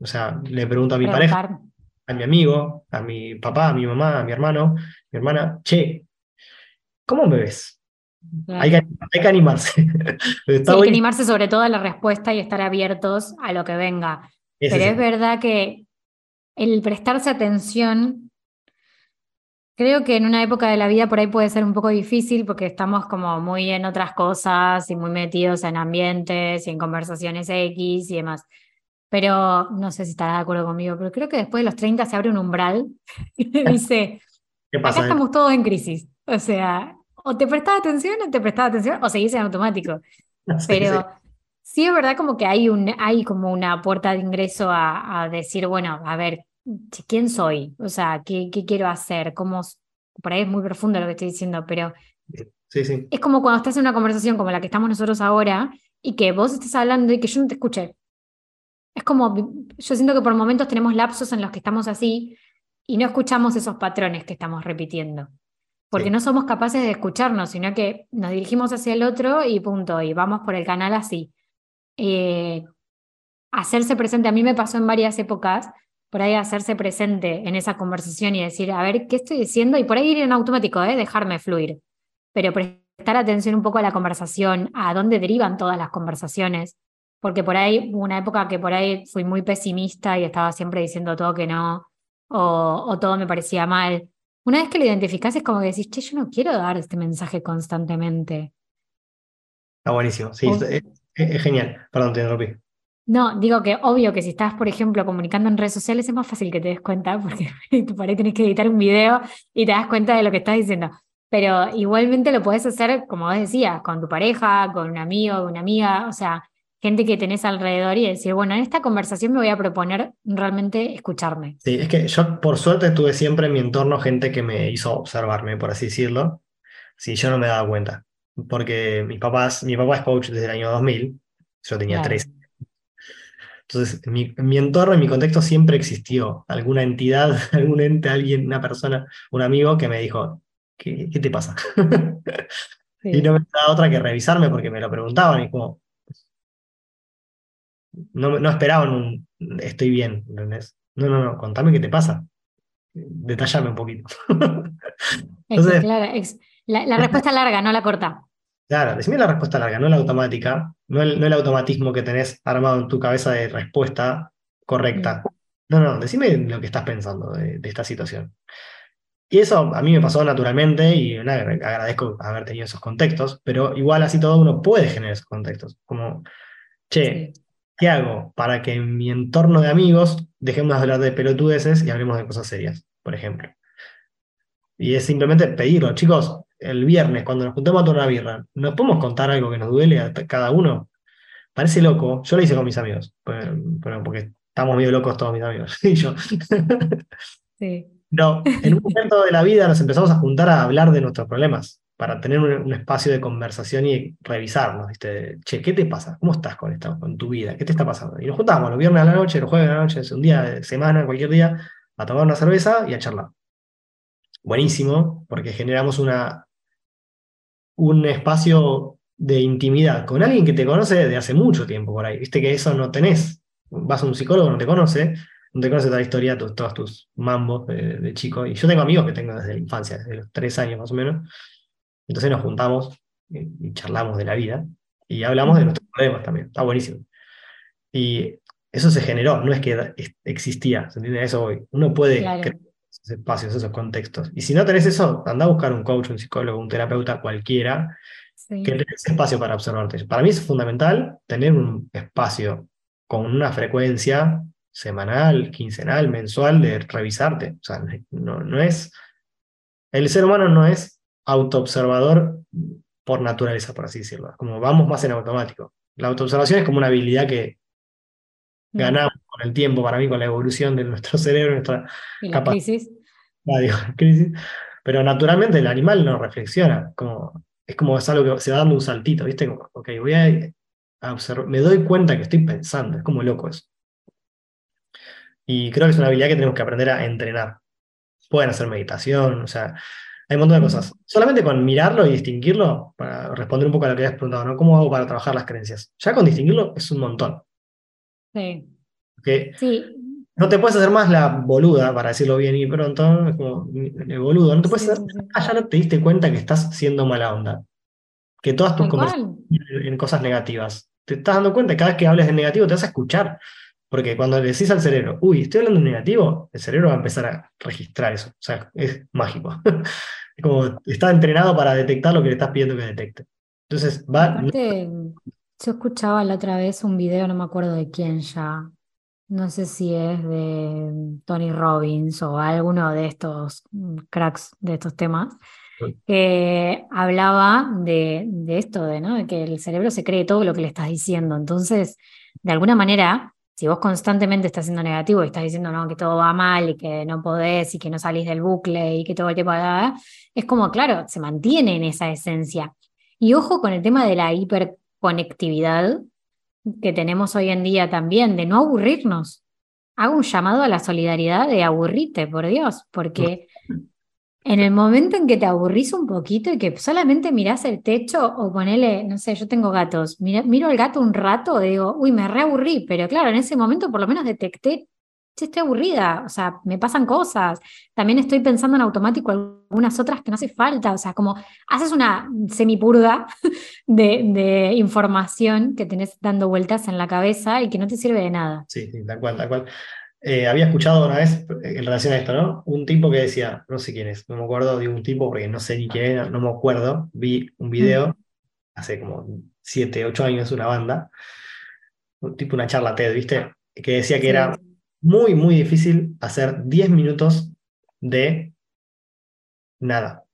O sea, le pregunto a mi pareja, a mi amigo, a mi papá, a mi mamá, a mi hermano, mi hermana, che, ¿cómo me ves? Hay, que, animarse. hay que animarse sobre todo a la respuesta y estar abiertos a lo que venga. Pero es verdad que el prestarse atención Creo que en una época de la vida por ahí puede ser un poco difícil porque estamos como muy en otras cosas y muy metidos en ambientes y en conversaciones X y demás. Pero no sé si estará de acuerdo conmigo, pero creo que después de los 30 se abre un umbral y dice, ¿Qué pasa, acá estamos todos en crisis. O sea, o te prestás atención o te prestás atención o seguís en automático. pero sí. Es verdad como que hay, un, hay como una puerta de ingreso a, a decir, bueno, a ver, quién soy, o sea, qué, qué quiero hacer, cómo, por ahí es muy profundo lo que estoy diciendo, pero sí, sí. es como cuando estás en una conversación como la que estamos nosotros ahora y que vos estés hablando y que yo no te escuché. Es como, yo siento que por momentos tenemos lapsos en los que estamos así y no escuchamos esos patrones que estamos repitiendo. Porque no somos capaces de escucharnos, sino que nos dirigimos hacia el otro y punto, y vamos por el canal así. Eh, hacerse presente, a mí me pasó en varias épocas por ahí hacerse presente en esa conversación y decir, a ver, ¿qué estoy diciendo? Y por ahí ir en automático, ¿eh? dejarme fluir. Pero prestar atención un poco a la conversación, a dónde derivan todas las conversaciones, porque por ahí hubo una época que por ahí fui muy pesimista y estaba siempre diciendo todo que no, o, todo me parecía mal. Una vez que lo identificás es como que decís, che, yo no quiero dar este mensaje constantemente. Está buenísimo, sí, es, es, genial. Perdón, te interrumpí. No, digo que obvio que si estás, por ejemplo, comunicando en redes sociales es más fácil que te des cuenta, porque por ahí tenés que editar un video y te das cuenta de lo que estás diciendo. Pero igualmente lo puedes hacer, como vos decías, con tu pareja, con un amigo, una amiga, o sea, gente que tenés alrededor y decir, bueno, en esta conversación me voy a proponer realmente escucharme. Sí, es que yo por suerte tuve siempre en mi entorno gente que me hizo observarme, por así decirlo, si yo no me daba cuenta. Porque mis papás, mi papá es coach desde el año 2000, yo tenía tres entonces, en mi, entorno, en mi contexto siempre existió alguna entidad, algún ente, alguien, una persona, un amigo que me dijo, ¿qué, te pasa? Y no me daba otra que revisarme porque me lo preguntaban y como, no, no esperaban un, estoy bien, ¿entendés? No, no, no, contame qué te pasa. Detallame un poquito. Entonces, claro, la, la respuesta larga, no la corta. Claro, decime la respuesta larga, no la automática, no el, no el automatismo que tenés armado en tu cabeza de respuesta correcta. Mm. No, no, decime lo que estás pensando de, esta situación. Y eso a mí me pasó naturalmente y agradezco haber tenido esos contextos, pero igual así todo uno puede generar esos contextos. Como, che, ¿qué hago para que en mi entorno de amigos dejemos de hablar de pelotudeces y hablemos de cosas serias, por ejemplo? Y es simplemente pedirlo, chicos, el viernes, cuando nos juntemos a tomar una birra, ¿nos podemos contar algo que nos duele a cada uno? Parece loco, yo lo hice con mis amigos, pues, porque estamos medio locos todos mis amigos, y yo. Sí. Pero en un momento de la vida nos empezamos a juntar a hablar de nuestros problemas, para tener un, espacio de conversación y revisarnos, ¿viste? Che, ¿qué te pasa? ¿Cómo estás con, esto, con tu vida? ¿Qué te está pasando? Y nos juntamos los viernes a la noche, los jueves a la noche, un día de semana, cualquier día, a tomar una cerveza y a charlar. Buenísimo, porque generamos una, un espacio de intimidad con alguien que te conoce desde hace mucho tiempo por ahí. Viste que eso no tenés. Vas a un psicólogo, no te conoce, no te conoce toda la historia, todos tus mambos de, chico. Y yo tengo amigos que tengo desde la infancia, desde los tres años más o menos. Entonces nos juntamos y, charlamos de la vida y hablamos de nuestros problemas también. Está buenísimo. Y eso se generó, no es que existía, ¿se entiende? Eso hoy. Uno puede esos espacios, esos contextos. Y si no tenés eso, anda a buscar un coach, un psicólogo, un terapeuta, cualquiera, que tenga ese espacio para observarte. Para mí es fundamental tener un espacio con una frecuencia semanal, quincenal, mensual de revisarte. O sea, no, no es. El ser humano no es autoobservador por naturaleza, por así decirlo. Como vamos más en automático. La autoobservación es como una habilidad que Ganamos con el tiempo, para mí, con la evolución de nuestro cerebro, nuestra ¿Y la capacidad. crisis? Ah, digo, crisis. Pero naturalmente el animal no reflexiona, como, es como es algo que se va dando un saltito, ¿viste? Como, ok, voy a, a observar, me doy cuenta que estoy pensando, es como loco eso. Y creo que es una habilidad que tenemos que aprender a entrenar. Pueden hacer meditación, o sea, hay un montón de cosas. Solamente con mirarlo y distinguirlo, para responder un poco a lo que habías preguntado, ¿no? ¿Cómo hago para trabajar las creencias? Ya con distinguirlo es un montón. Sí. Sí, no te puedes hacer más la boluda, para decirlo bien y pronto, es como el boludo, no te puedes Sí, hacer, sí, ah, ya no te diste cuenta que estás siendo mala onda. Que todas tus conversaciones en cosas negativas. Te estás dando cuenta, cada vez que hables de negativo te vas a escuchar. Porque cuando le decís al cerebro, uy, estoy hablando de negativo, el cerebro va a empezar a registrar eso. O sea, es mágico. Es como está entrenado para detectar lo que le estás pidiendo que detecte. Entonces, va. Aparte, yo escuchaba la otra vez un video, no me acuerdo de quién ya. No sé si es de Tony Robbins o alguno de estos mm, cracks de estos temas, que hablaba de, de esto, de, ¿no? de que el cerebro se cree todo lo que le estás diciendo. Entonces, de alguna manera, si vos constantemente estás siendo negativo y estás diciendo no, que todo va mal y que no podés y que no salís del bucle y que todo el tiempo es como, claro, se mantiene en esa esencia. Y ojo con el tema de la hiperconectividad que tenemos hoy en día también, de no aburrirnos. Hago un llamado a la solidaridad de aburrite, por Dios, porque en el momento en que te aburrís un poquito y que solamente mirás el techo o ponele, no sé, yo tengo gatos, mira- miro al gato un rato y digo, uy, me reaburrí, pero claro, en ese momento por lo menos detecté, che, estoy aburrida, o sea, me pasan cosas, también estoy pensando en automático algunas otras que no hace falta, o sea, como haces una semipurga de, de información que tenés dando vueltas en la cabeza y que no te sirve de nada. Sí, sí, tal cual, tal cual. Eh, había escuchado una vez eh, en relación a esto, ¿no? Un tipo que decía, no sé quién es, no me acuerdo de un tipo porque no sé ni quién era, no me acuerdo. Vi un video hace como 7, 8 años, una banda, un tipo una charla TED, ¿viste? Que decía que Sí. era muy, muy difícil hacer 10 minutos de nada,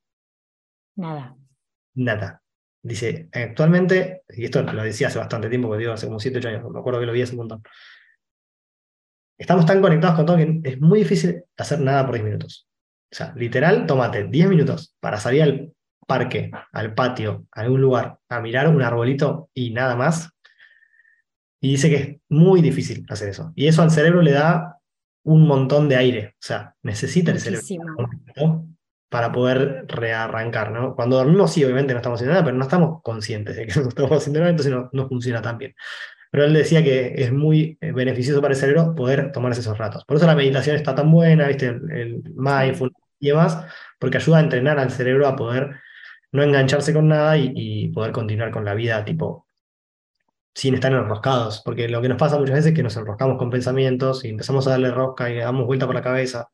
Nada. nada. Dice, actualmente, y esto lo decía hace bastante tiempo, que digo, hace como 7, 8 años, me acuerdo que lo vi hace un montón. Estamos tan conectados con todo que es muy difícil hacer nada por 10 minutos. O sea, literal, tómate 10 minutos para salir al parque, al patio, a algún lugar, a mirar un arbolito y nada más. Y dice que es muy difícil hacer eso. Y eso al cerebro le da un montón de aire. O sea, necesita el cerebro para poder rearrancar, ¿no? Cuando dormimos, sí, obviamente no estamos haciendo nada, pero no estamos conscientes de que no estamos haciendo nada, entonces no, no funciona tan bien. Pero él decía que es muy eh, beneficioso para el cerebro poder tomarse esos ratos. Por eso la meditación está tan buena, ¿viste? El, el mindfulness y demás, porque ayuda a entrenar al cerebro a poder no engancharse con nada y, y poder continuar con la vida, tipo, sin estar enroscados. Porque lo que nos pasa muchas veces es que nos enroscamos con pensamientos y empezamos a darle rosca y damos vuelta por la cabeza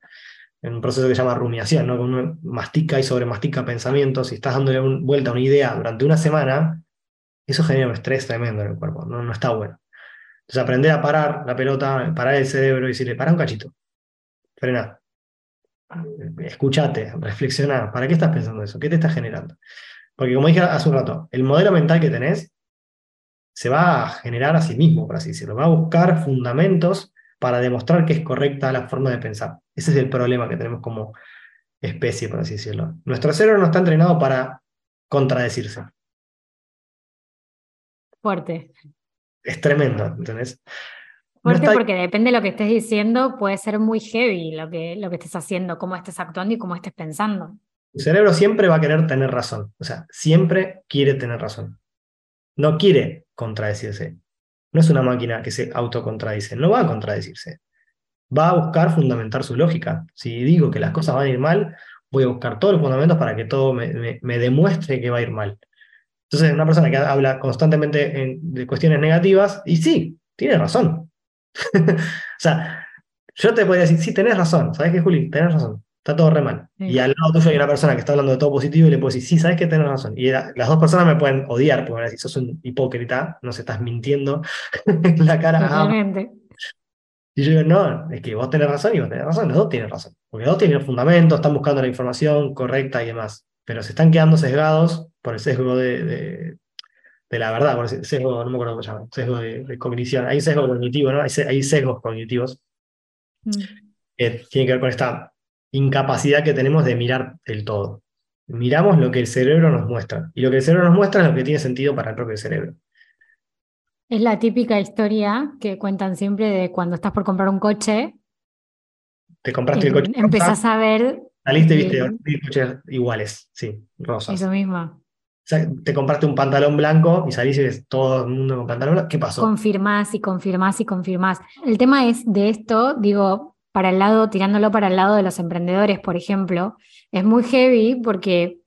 en un proceso que se llama rumiación, ¿no? Uno mastica y sobremastica pensamientos y estás dándole un- vuelta a una idea durante una semana, eso genera un estrés tremendo en el cuerpo, no, no está bueno. Entonces aprender a parar la pelota, parar el cerebro y decirle, para un cachito, frena, escúchate, reflexiona, ¿para qué estás pensando eso? ¿Qué te está generando? Porque como dije hace un rato, el modelo mental que tenés se va a generar a sí mismo, por así decirlo, va a buscar fundamentos para demostrar que es correcta la forma de pensar. Ese es el problema que tenemos como especie, por así decirlo. Nuestro cerebro no está entrenado para contradecirse. Fuerte. Es tremendo, ¿entendés? No Fuerte está- porque depende de lo que estés diciendo, puede ser muy heavy lo que, lo que estés haciendo, cómo estés actuando y cómo estés pensando. Tu cerebro siempre va a querer tener razón. O sea, siempre quiere tener razón. No quiere contradecirse. No es una máquina que se autocontradice. No va a contradecirse. Va a buscar fundamentar su lógica. Si digo que las cosas van a ir mal, voy a buscar todos los fundamentos para que todo me, demuestre que va a ir mal. Entonces, una persona que habla constantemente en- de cuestiones negativas, y sí, tiene razón. o sea, yo te podría decir, sí, tenés razón. ¿Sabes qué, Juli? Tenés razón. Está todo re mal. Sí. Y al lado tuyo hay una persona que está hablando de todo positivo y le puedo decir, sí, sabes que tenés razón. Y la- las dos personas me pueden odiar, porque a decir, sos un hipócrita, nos estás mintiendo en la cara. a ambos". Totalmente. Y yo digo, no, es que vos tenés razón y vos tenés razón, los dos tienen razón. Porque los dos tienen fundamentos, están buscando la información correcta y demás. Pero se están quedando sesgados por el sesgo de, de- de la verdad, sesgo, no me acuerdo cómo se llama, sesgo de, cognición, hay sesgo cognitivo, ¿no? Hay, hay sesgos cognitivos mm. que tienen que ver con esta incapacidad que tenemos de mirar el todo. Miramos lo que el cerebro nos muestra, y lo que el cerebro nos muestra es lo que tiene sentido para el propio cerebro. Es la típica historia que cuentan siempre de cuando estás por comprar un coche. Te compraste el coche. Empezás a ver. Saliste y viste coches iguales, sí, rosas. Eso mismo. te compraste un pantalón blanco y salís y ves todo el mundo con pantalón blanco. ¿Qué pasó? Confirmás y confirmás y confirmás. El tema es de esto, digo, para el lado, tirándolo para el lado de los emprendedores, por ejemplo, es muy heavy porque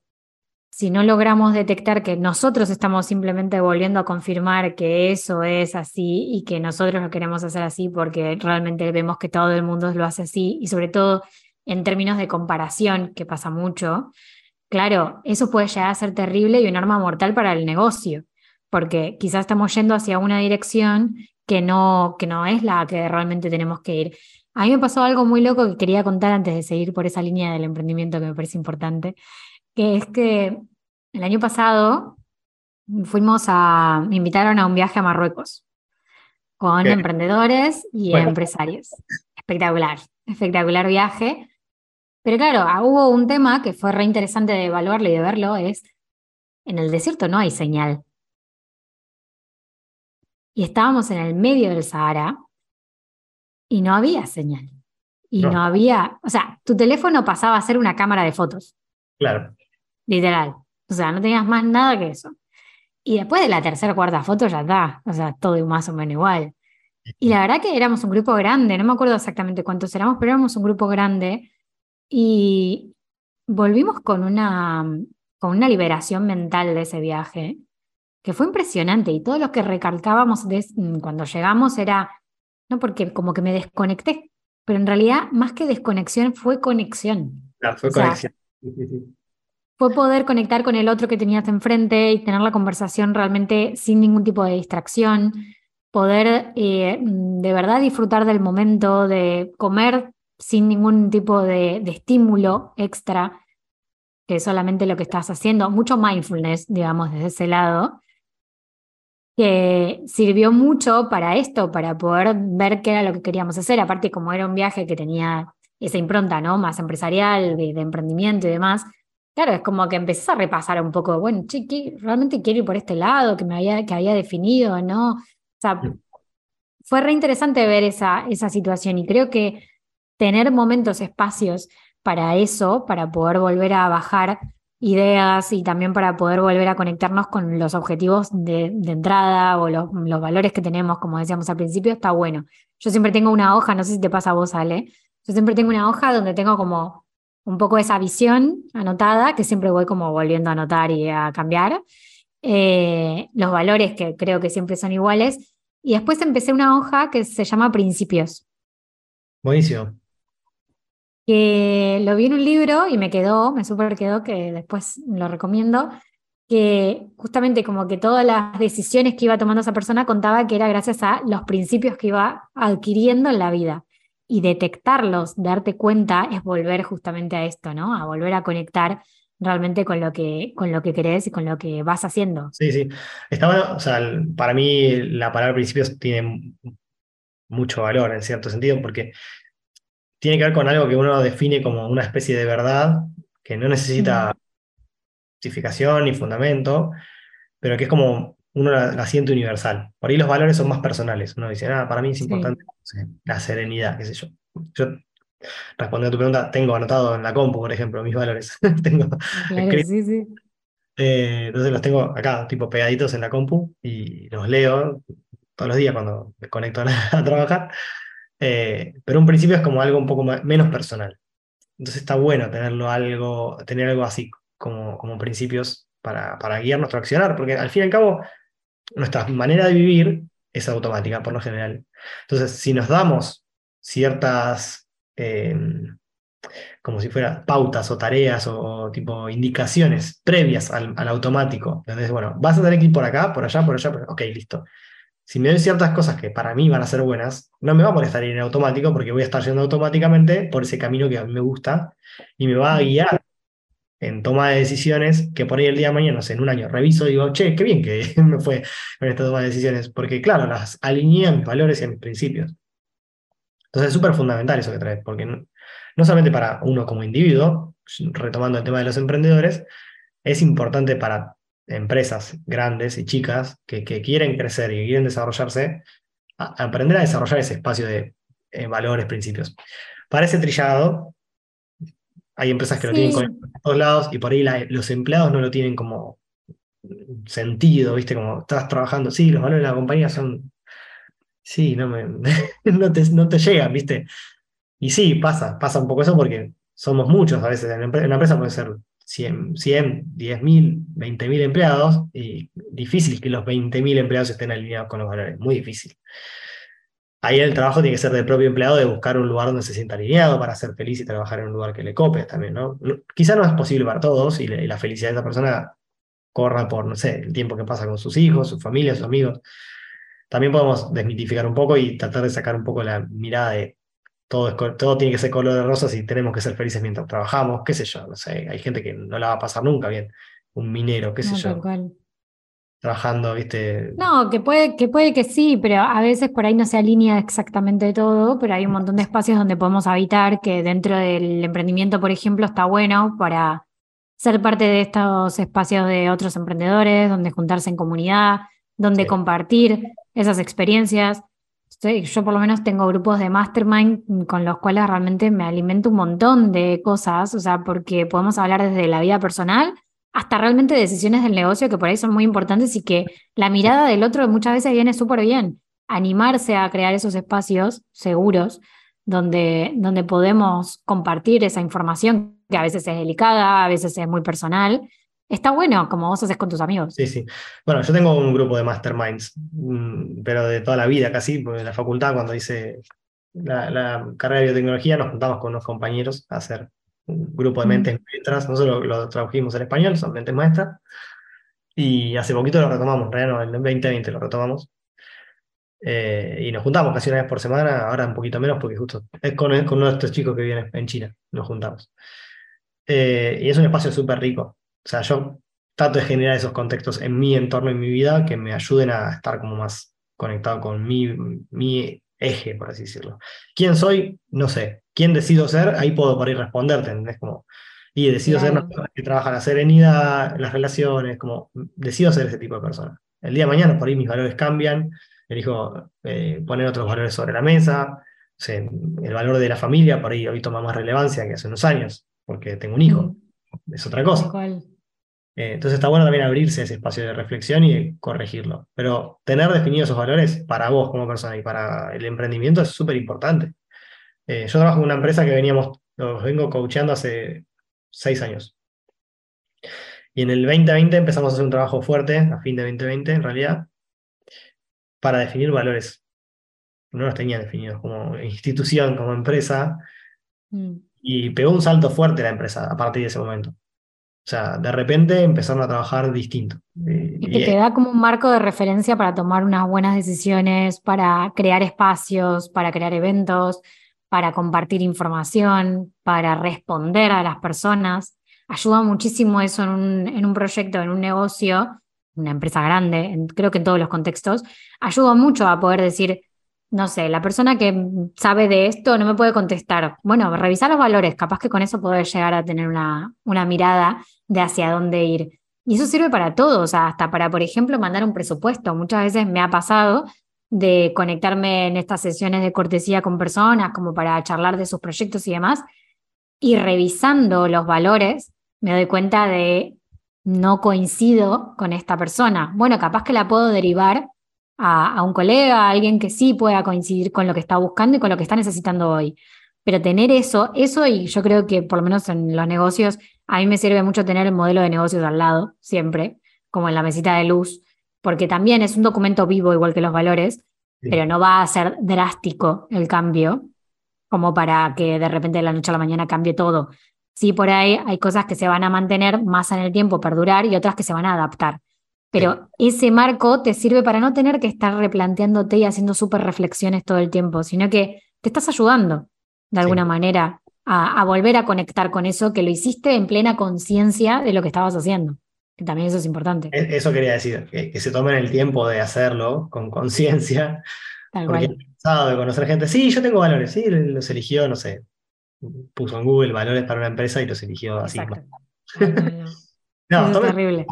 si no logramos detectar que nosotros estamos simplemente volviendo a confirmar que eso es así y que nosotros lo queremos hacer así porque realmente vemos que todo el mundo lo hace así y sobre todo en términos de comparación, que pasa mucho, claro, eso puede llegar a ser terrible y un arma mortal para el negocio, porque quizás estamos yendo hacia una dirección que no, que no es la que realmente tenemos que ir. A mí me pasó algo muy loco que quería contar antes de seguir por esa línea del emprendimiento que me parece importante que es que el año pasado fuimos a, me invitaron a un viaje a Marruecos con emprendedores y empresarios. Espectacular, espectacular viaje. Pero claro, ah, hubo un tema que fue re interesante de evaluarlo y de verlo, es en el desierto no hay señal. Y estábamos en el medio del Sahara y no había señal. Y no había, o sea, tu teléfono pasaba a ser una cámara de fotos. Claro. Literal. O sea, no tenías más nada que eso. Y después de la tercera o cuarta foto ya está. O sea, todo más o menos igual. Y la verdad que éramos un grupo grande, no me acuerdo exactamente cuántos éramos, pero éramos un grupo grande y volvimos con una, con una liberación mental de ese viaje que fue impresionante y todo lo que recalcábamos cuando llegamos era, no porque como que me desconecté, pero en realidad más que desconexión fue conexión. Fue conexión. Fue poder conectar con el otro que tenías enfrente y tener la conversación realmente sin ningún tipo de distracción, poder eh, de verdad disfrutar del momento, de comer sin ningún tipo de, de, estímulo extra, que es solamente lo que estás haciendo, mucho mindfulness, digamos, desde ese lado, que sirvió mucho para esto, para poder ver qué era lo que queríamos hacer, aparte como era un viaje que tenía esa impronta, ¿no? Más empresarial, de, de emprendimiento y demás, Claro, es como que empezás a repasar un poco, bueno, chiqui, realmente quiero ir por este lado que me había, que había definido, ¿no? O sea, fue re interesante ver esa, esa situación y creo que tener momentos, espacios para eso, para poder volver a bajar ideas y también para poder volver a conectarnos con los objetivos de, entrada o los, valores que tenemos, como decíamos al principio, está bueno. Yo siempre tengo una hoja, no sé si te pasa a vos, Ale, yo siempre tengo una hoja donde tengo como un poco esa visión anotada, que siempre voy como volviendo a anotar y a cambiar, eh, los valores que creo que siempre son iguales, y después empecé una hoja que se llama Principios. Buenísimo. Que lo vi en un libro y me quedó, me súper quedó, que después lo recomiendo, que justamente como que todas las decisiones que iba tomando esa persona contaba que era gracias a los principios que iba adquiriendo en la vida y detectarlos, darte cuenta, es volver justamente a esto, ¿no? A volver a conectar realmente con lo que, con lo que querés y con lo que vas haciendo. Sí, sí. Está bueno, o sea, para mí la palabra principios tiene mucho valor en cierto sentido, porque tiene que ver con algo que uno define como una especie de verdad, que no necesita justificación ni fundamento, pero que es como uno la, siente universal. Por ahí los valores son más personales. Uno dice, ah, para mí es importante la serenidad, qué sé yo. Yo, respondiendo a tu pregunta, tengo anotado en la compu, por ejemplo, mis valores. tengo sí, sí. Eh, entonces los tengo acá, tipo pegaditos en la compu, y los leo todos los días cuando me conecto a, trabajar. Eh, pero un principio es como algo un poco menos personal. Entonces está bueno tenerlo algo, tener algo así como, como principios para, para guiar nuestro accionar, porque al fin y al cabo nuestra manera de vivir es automática por lo general. Entonces, si nos damos ciertas, em, como si fuera pautas o tareas o, tipo indicaciones previas al, automático, entonces, bueno, vas a tener que ir por acá, por allá, por allá, ok, listo. Si me doy ciertas cosas que para mí van a ser buenas, no me va a molestar ir en automático porque voy a estar yendo automáticamente por ese camino que a mí me gusta y me va a guiar en toma de decisiones que por ahí el día de mañana, no sé, en un año reviso y digo, che, qué bien que me fue con esta toma de decisiones, porque claro, las alineé a mis valores y a mis principios. Entonces es súper fundamental eso que traes, porque no, no solamente para uno como individuo, retomando el tema de los emprendedores, es importante para empresas grandes y chicas que, quieren crecer y quieren desarrollarse, aprender a desarrollar ese espacio de eh, valores, principios. Parece trillado, hay empresas que lo tienen con todos lados y por ahí los empleados no lo tienen como sentido, ¿viste? Como estás trabajando, sí, los valores de la compañía son, sí, no, me, no, te, no te llegan, ¿viste? Y sí, pasa, pasa un poco eso porque somos muchos a veces. En una empresa puede ser 100, 100 10.000, 20.000 empleados y difícil que los 20.000 empleados estén alineados con los valores, muy difícil. Ahí el trabajo tiene que ser del propio empleado de buscar un lugar donde se sienta alineado para ser feliz y trabajar en un lugar que le cope también, ¿no? Quizá no es posible para todos y, la felicidad de esa persona corra por, no sé, el tiempo que pasa con sus hijos, su familia, sus amigos. También podemos desmitificar un poco y tratar de sacar un poco la mirada de todo, todo tiene que ser color de rosas y tenemos que ser felices mientras trabajamos, qué sé yo, no sé, hay gente que no la va a pasar nunca bien, un minero, qué sé yo. Trabajando, viste. No, que puede, que puede que sí, pero a veces por ahí no se alinea exactamente todo, pero hay un montón de espacios donde podemos habitar que dentro del emprendimiento, por ejemplo, está bueno para ser parte de estos espacios de otros emprendedores, donde juntarse en comunidad, donde compartir esas experiencias yo por lo menos tengo grupos de mastermind con los cuales realmente me alimento un montón de cosas, o sea, porque podemos hablar desde la vida personal hasta realmente decisiones del negocio que por ahí son muy importantes y que la mirada del otro muchas veces viene súper bien. Animarse a crear esos espacios seguros donde, donde podemos compartir esa información que a veces es delicada, a veces es muy personal está bueno, como vos haces con tus amigos. Sí, sí. Bueno, yo tengo un grupo de masterminds, mm, pero de toda la vida casi, porque en la facultad cuando hice la, carrera de biotecnología nos juntamos con unos compañeros a hacer un grupo de mm. mentes maestras, nosotros lo, tradujimos en español, son mentes maestras, y hace poquito lo retomamos, en el 2020 lo retomamos. Eh, y nos juntamos casi una vez por semana, ahora un poquito menos porque justo es con, uno de estos chicos que viven en China, nos juntamos. Eh, y es un espacio súper rico, o sea, yo trato de generar esos contextos en mi entorno, en mi vida, que me ayuden a estar como más conectado con mi, mi eje, por así decirlo. ¿Quién soy? No sé. ¿Quién decido ser? Ahí puedo por ahí responderte, ¿entendés? Como, y decido ser una persona que trabaja la serenidad, las relaciones, como, decido ser ese tipo de persona. El día de mañana por ahí mis valores cambian, elijo eh, poner otros valores sobre la mesa, el valor de la familia por ahí hoy toma más relevancia que hace unos años, porque tengo un hijo, es otra cosa. Eh, entonces está bueno también abrirse ese espacio de reflexión y corregirlo. Pero tener definidos esos valores para vos como persona y para el emprendimiento es súper importante. Eh, yo trabajo en una empresa que veníamos, los vengo coacheando hace seis años. Y en el 2020 empezamos a hacer un trabajo fuerte, a fin de 2020 en realidad, para definir valores. No los tenía definidos como institución, como empresa. Mm. Y pegó un salto fuerte la empresa a partir de ese momento. O sea, de repente empezaron a trabajar distinto. Y que te da como un marco de referencia para tomar unas buenas decisiones, para crear espacios, para crear eventos, para compartir información, para responder a las personas. Ayuda muchísimo eso en un, en un proyecto, en un negocio, una empresa grande, creo que en todos los contextos. Ayuda mucho a poder decir, no sé, la persona que sabe de esto no me puede contestar. Bueno, revisar los valores, capaz que con eso puedo llegar a tener una, una mirada de hacia dónde ir. Y eso sirve para todo, o sea, hasta para, por ejemplo, mandar un presupuesto. Muchas veces me ha pasado de conectarme en estas sesiones de cortesía con personas, como para charlar de sus proyectos y demás, y revisando los valores, me doy cuenta de no coincido con esta persona. Bueno, capaz que la puedo derivar a, un colega, a alguien que sí pueda coincidir con lo que está buscando y con lo que está necesitando hoy. Pero tener eso, eso y yo creo que por lo menos en los negocios, a mí me sirve mucho tener el modelo de negocios al lado, siempre, como en la mesita de luz, porque también es un documento vivo igual que los valores, pero no va a ser drástico el cambio, como para que de repente de la noche a la mañana cambie todo. Sí, por ahí hay cosas que se van a mantener más en el tiempo, perdurar, y otras que se van a adaptar. Pero ese marco te sirve para no tener que estar replanteándote y haciendo súper reflexiones todo el tiempo, sino que te estás ayudando de alguna manera a, volver a conectar con eso, que lo hiciste en plena conciencia de lo que estabas haciendo. Que también eso es importante. E, eso quería decir, que, se tomen el tiempo de hacerlo con conciencia. Porque he pensado de conocer gente, sí, yo tengo valores, sí, los eligió, no sé, puso en Google valores para una empresa y los eligió así. no, es terrible.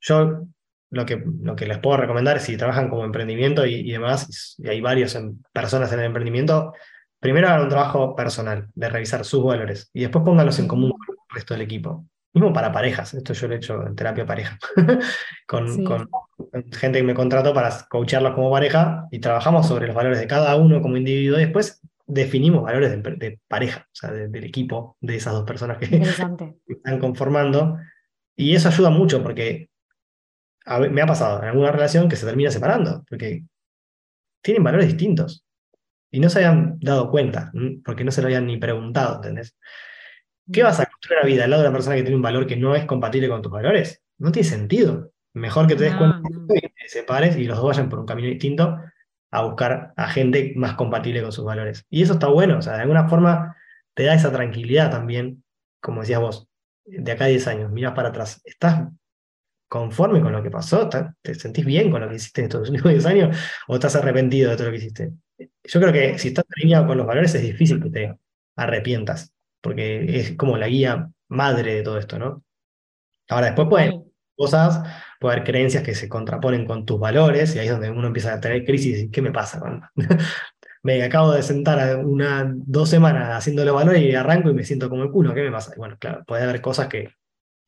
yo lo que, lo que les puedo recomendar, si trabajan como emprendimiento y, demás, y hay varios personas en el emprendimiento, primero hagan un trabajo personal de revisar sus valores y después pónganlos en común con el resto del equipo. Mismo para parejas, esto yo lo he hecho en terapia pareja, con, con, gente que me contrató para coacharlos como pareja y trabajamos sobre los valores de cada uno como individuo y después definimos valores de, pareja, o sea, del equipo, de esas dos personas que, están conformando. Y eso ayuda mucho porque me ha pasado en alguna relación que se termina separando, porque tienen valores distintos y no se habían dado cuenta, porque no se lo habían ni preguntado, ¿entendés? ¿Qué vas a construir la vida al lado de una persona que tiene un valor que no es compatible con tus valores? No tiene sentido. Mejor que te des cuenta y te separes y los dos vayan por un camino distinto a buscar a gente más compatible con sus valores. Y eso está bueno, o sea, de alguna forma te da esa tranquilidad también, como decías vos, de acá a 10 años, miras para atrás, ¿estás conforme con lo que pasó? ¿Te sentís bien con lo que hiciste en estos últimos 10 años o estás arrepentido de todo lo que hiciste? Yo creo que si estás alineado con los valores es difícil que te arrepientas, porque es como la guía madre de todo esto, ¿no? Ahora, después pueden cosas, puede haber creencias que se contraponen con tus valores, y ahí es donde uno empieza a tener crisis y ¿qué me pasa? me acabo de sentar una, dos semanas haciendo los valores y arranco y me siento como el culo, ¿qué me pasa? bueno, claro, puede haber cosas que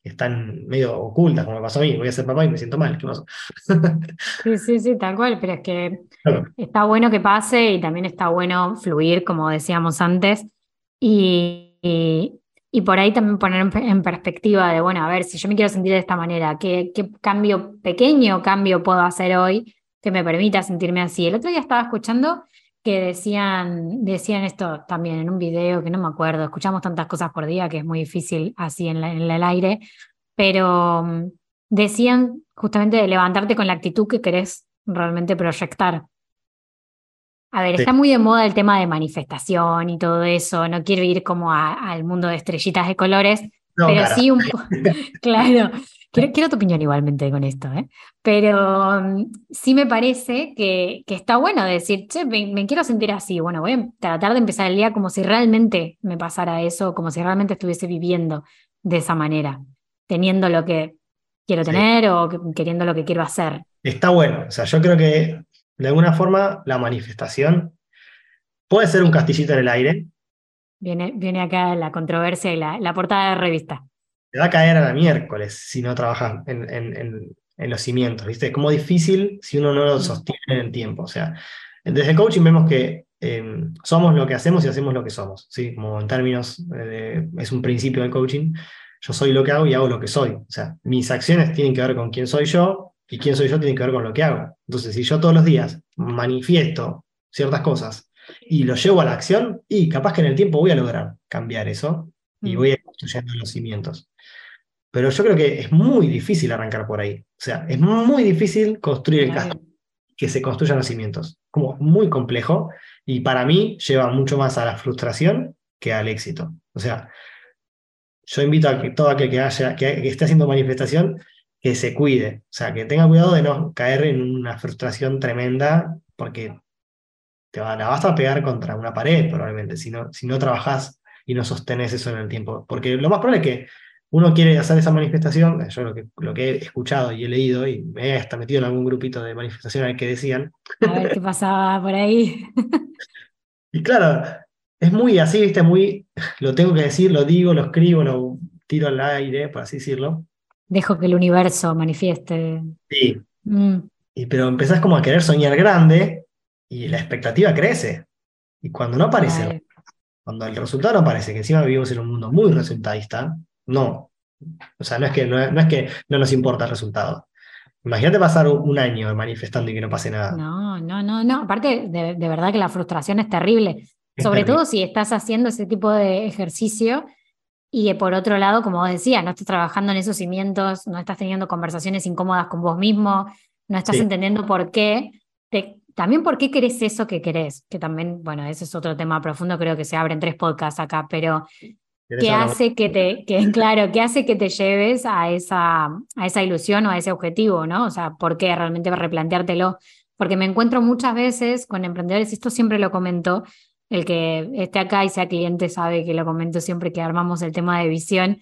están medio ocultas, como me pasó a mí, voy a ser papá y me siento mal, ¿qué pasó? sí, sí, sí, tal cual, pero es que está bueno que pase y también está bueno fluir, como decíamos antes, y, y, por ahí también poner en, perspectiva de, bueno, a ver, si yo me quiero sentir de esta manera, ¿qué, qué cambio, pequeño cambio puedo hacer hoy que me permita sentirme así? El otro día estaba escuchando que decían, decían esto también en un video que no me acuerdo, escuchamos tantas cosas por día que es muy difícil así en, en el aire, pero mm, decían justamente de levantarte con la actitud que querés realmente proyectar. A ver, está muy de moda el tema de manifestación y todo eso, no quiero ir como al mundo de estrellitas de colores, pero sí un poco, claro, Quiero, tu opinión igualmente con esto, ¿eh? pero mm, sí me parece que, que, está bueno decir, che, me, quiero sentir así. Bueno, voy a tratar de empezar el día como si realmente me pasara eso, como si realmente estuviese viviendo de esa manera, teniendo lo que quiero tener o queriendo lo que quiero hacer. Está bueno, o sea, yo creo que de alguna forma la manifestación puede ser un castillito en el aire. Viene, viene acá la controversia y la, la portada de revista te va a caer a la miércoles si no trabajas en, los cimientos, ¿viste? Es como difícil si uno no lo sostiene en el tiempo. O sea, desde el coaching vemos que em, somos lo que hacemos y hacemos lo que somos, ¿sí? Como en términos, es un principio del coaching. Yo soy lo que hago y hago lo que soy. O sea, mis acciones tienen que ver con quién soy yo y quién soy yo tiene que ver con lo que hago. Entonces, si yo todos los días manifiesto ciertas cosas y lo llevo a la acción, y capaz que en el tiempo voy a lograr cambiar eso y mm. voy construyendo los cimientos. Pero yo creo que es muy difícil arrancar por ahí. O sea, es muy difícil construir el castillo, que se construyan los cimientos. Como muy complejo y para mí lleva mucho más a la frustración que al éxito. O sea, yo invito a que todo aquel que, haya, que, esté haciendo manifestación que se cuide. O sea, que tenga cuidado de no caer en una frustración tremenda porque te va, la vas a pegar contra una pared probablemente si no, si no trabajas y no sostenes eso en el tiempo. Porque lo más probable es que uno quiere hacer esa manifestación, yo lo que, lo que he escuchado y he leído, y me he hasta metido en algún grupito de manifestación al que decían. A ver qué pasaba por ahí. y claro, es muy así, viste, muy, lo tengo que decir, lo digo, lo escribo, lo tiro al aire, por así decirlo. Dejo que el universo manifieste. Sí. Mm. Y, pero empezás como a querer soñar grande y la expectativa crece. Y cuando no aparece, cuando el resultado no aparece, que encima vivimos en un mundo muy resultadista, no. O sea, no es que no, es que no nos importa el resultado. Imagínate pasar un año manifestando y que no pase nada. No, no, no, no. Aparte, de, verdad que la frustración es terrible. Sobre todo si estás haciendo ese tipo de ejercicio y por otro lado, como vos decías, no estás trabajando en esos cimientos, no estás teniendo conversaciones incómodas con vos mismo, no estás entendiendo por qué te, también por qué querés eso que querés, que también, bueno, ese es otro tema profundo, creo que se abren tres podcasts acá, pero ¿qué hace que te, que, claro, qué hace que te lleves a esa, a esa ilusión o a ese objetivo, ¿no? O sea, ¿por qué realmente replanteártelo? Porque me encuentro muchas veces con emprendedores, esto siempre lo comento, el que esté acá y sea cliente sabe que lo comento siempre que armamos el tema de visión,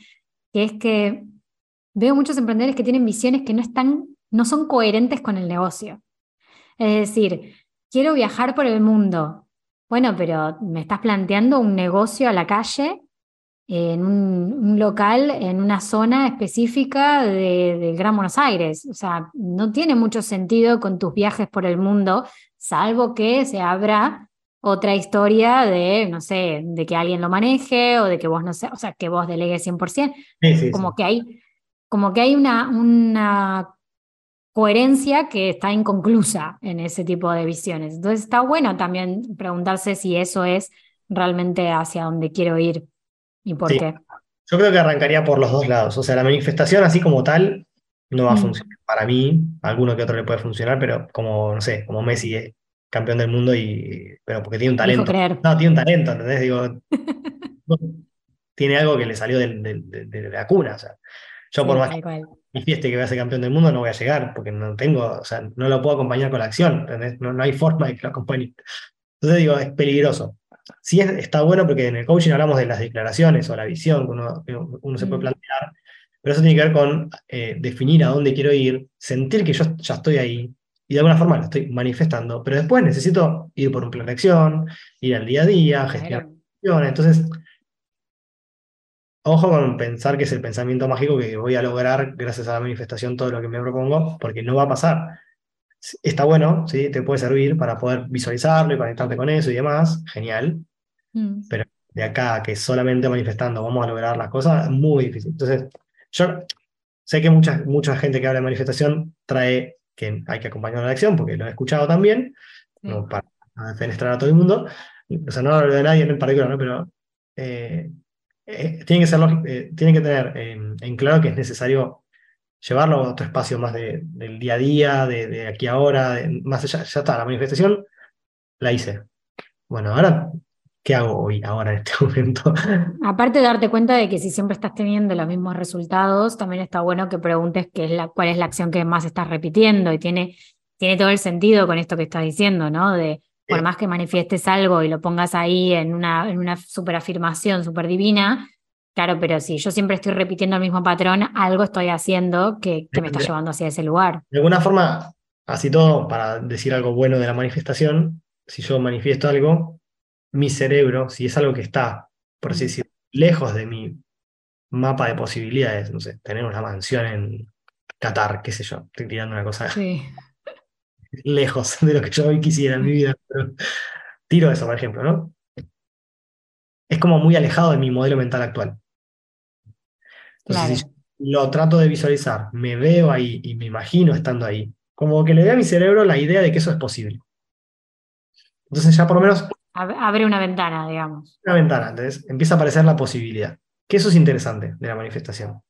que es que veo muchos emprendedores que tienen visiones que no están, no son coherentes con el negocio. Es decir, quiero viajar por el mundo. Bueno, pero me estás planteando un negocio a la calle, en un, local, en una zona específica del de Gran Buenos Aires. O sea, no tiene mucho sentido con tus viajes por el mundo, salvo que se abra otra historia de, no sé, de que alguien lo maneje o de que vos no sé, o sea, que vos delegues 100%. como que hay, como que hay una, una coherencia que está inconclusa en ese tipo de visiones. Entonces está bueno también preguntarse si eso es realmente hacia donde quiero ir y por qué. Yo creo que arrancaría por los dos lados. O sea, la manifestación así como tal no va a mm. funcionar. Para mí, alguno que otro le puede funcionar, pero como, no sé, como Messi es campeón del mundo y, pero porque tiene un talento. No, tiene un talento, ¿entendés? Digo, tiene algo que le salió de, la cuna. O sea, yo por más fieste que voy a ser campeón del mundo no voy a llegar, porque no tengo, o sea, no lo puedo acompañar con la acción, no, no, hay forma de que lo acompañe. Entonces digo, es peligroso. Sí está bueno porque en el coaching hablamos de las declaraciones o la visión que uno, se puede mm. plantear, pero eso tiene que ver con eh, definir a dónde quiero ir, sentir que yo ya estoy ahí, y de alguna forma lo estoy manifestando, pero después necesito ir por un plan de acción, ir al día a día, gestionar entonces Ojo con pensar que es el pensamiento mágico que voy a lograr gracias a la manifestación todo lo que me propongo, porque no va a pasar. Está bueno, ¿sí? te puede servir para poder visualizarlo y conectarte con eso y demás, genial. Mm. Pero de acá que solamente manifestando vamos a lograr las cosas, muy difícil. Entonces, yo sé que mucha, mucha gente que habla de manifestación trae que hay que acompañar a la acción, porque lo he escuchado también, no para defenestrar a todo el mundo. O sea, no hablo de nadie en particular, ¿no? pero eh, eh, tiene, que ser, eh, tiene que tener en claro que es necesario llevarlo a otro espacio más del día a día, de, aquí a ahora, más allá, ya está, la manifestación la hice. Bueno, ahora, ¿qué hago hoy, ahora en este momento? Aparte de darte cuenta de que si siempre estás teniendo los mismos resultados, también está bueno que preguntes qué es la, cuál es la acción que más estás repitiendo y tiene, tiene todo el sentido con esto que estás diciendo, ¿no? De por más que manifiestes algo y lo pongas ahí en una, en una super afirmación, súper divina, claro, pero si yo siempre estoy repitiendo el mismo patrón, algo estoy haciendo que, me está llevando hacia ese lugar. De alguna forma, así todo, para decir algo bueno de la manifestación, si yo manifiesto algo, mi cerebro, si es algo que está, por así mm. decirlo, lejos de mi mapa de posibilidades, no sé, tener una mansión en Qatar, qué sé yo, estoy tirando una cosa. Sí lejos de lo que yo hoy quisiera en mi vida. tiro eso, por ejemplo, ¿no? Es como muy alejado de mi modelo mental actual. Entonces, si lo trato de visualizar, me veo ahí y me imagino estando ahí, como que le dé a mi cerebro la idea de que eso es posible. Entonces ya por lo menos... Abre una ventana, digamos. Una ventana, entonces empieza a aparecer la posibilidad. Que eso es interesante de la manifestación.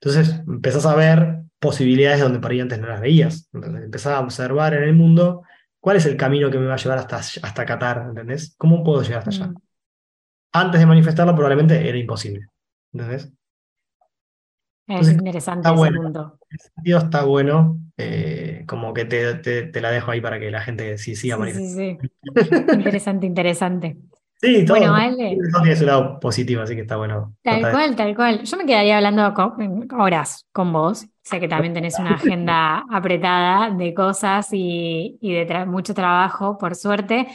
Entonces empezás a ver posibilidades donde por ahí antes no las veías. Entonces empezás a observar en el mundo cuál es el camino que me va a llevar hasta, hasta Qatar, ¿entendés? ¿Cómo puedo llegar hasta allá? Mm. Antes de manifestarlo probablemente era imposible, ¿entendés? Es interesante está ese bueno. sentido está bueno, eh, como que te, te, la dejo ahí para que la gente sí siga manifestando. Sí, sí, interesante, interesante. Sí, todo, bueno, vale. tiene su lado positivo, así que está bueno. Tal cual, tal cual. Yo me quedaría hablando horas con vos. Sé que también tenés una agenda apretada de cosas y, de mucho trabajo, por suerte.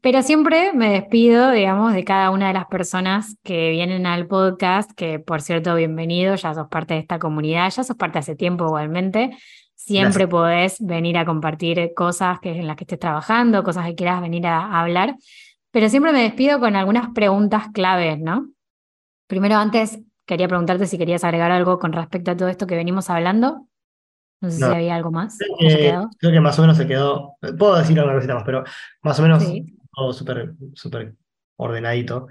Pero siempre me despido, digamos, de cada una de las personas que vienen al podcast, que por cierto, bienvenido, ya sos parte de esta comunidad, ya sos parte hace tiempo igualmente. Siempre podés venir a compartir cosas que, en las que estés trabajando, cosas que quieras venir a hablar. Pero siempre me despido con algunas preguntas claves, ¿no? Primero, antes quería preguntarte si querías agregar algo con respecto a todo esto que venimos hablando. No sé si había algo más. creo que más o menos se quedó. Puedo decir alguna cosita más, pero más o menos todo súper súper ordenadito.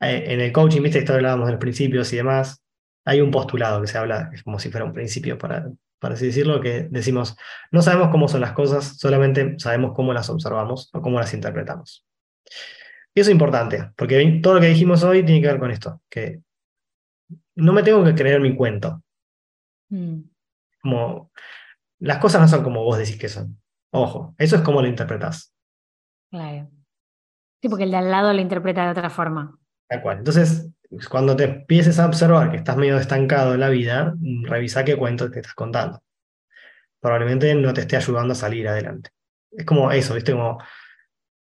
Eh, en el coaching, viste, esto hablábamos de los principios y demás. Hay un postulado que se habla, es como si fuera un principio para para así decirlo, que decimos, no sabemos cómo son las cosas, solamente sabemos cómo las observamos o cómo las interpretamos. Y eso es importante, porque todo lo que dijimos hoy tiene que ver con esto, que no me tengo que creer mi cuento. Mm. Como, las cosas no son como vos decís que son. Ojo, eso es como lo interpretás. Claro. Sí, porque el de al lado lo interpreta de otra forma. Tal cual. Entonces, cuando te empieces a observar que estás medio estancado en la vida, revisa qué cuento te estás contando. Probablemente no te esté ayudando a salir adelante. Es como eso, ¿viste? Como,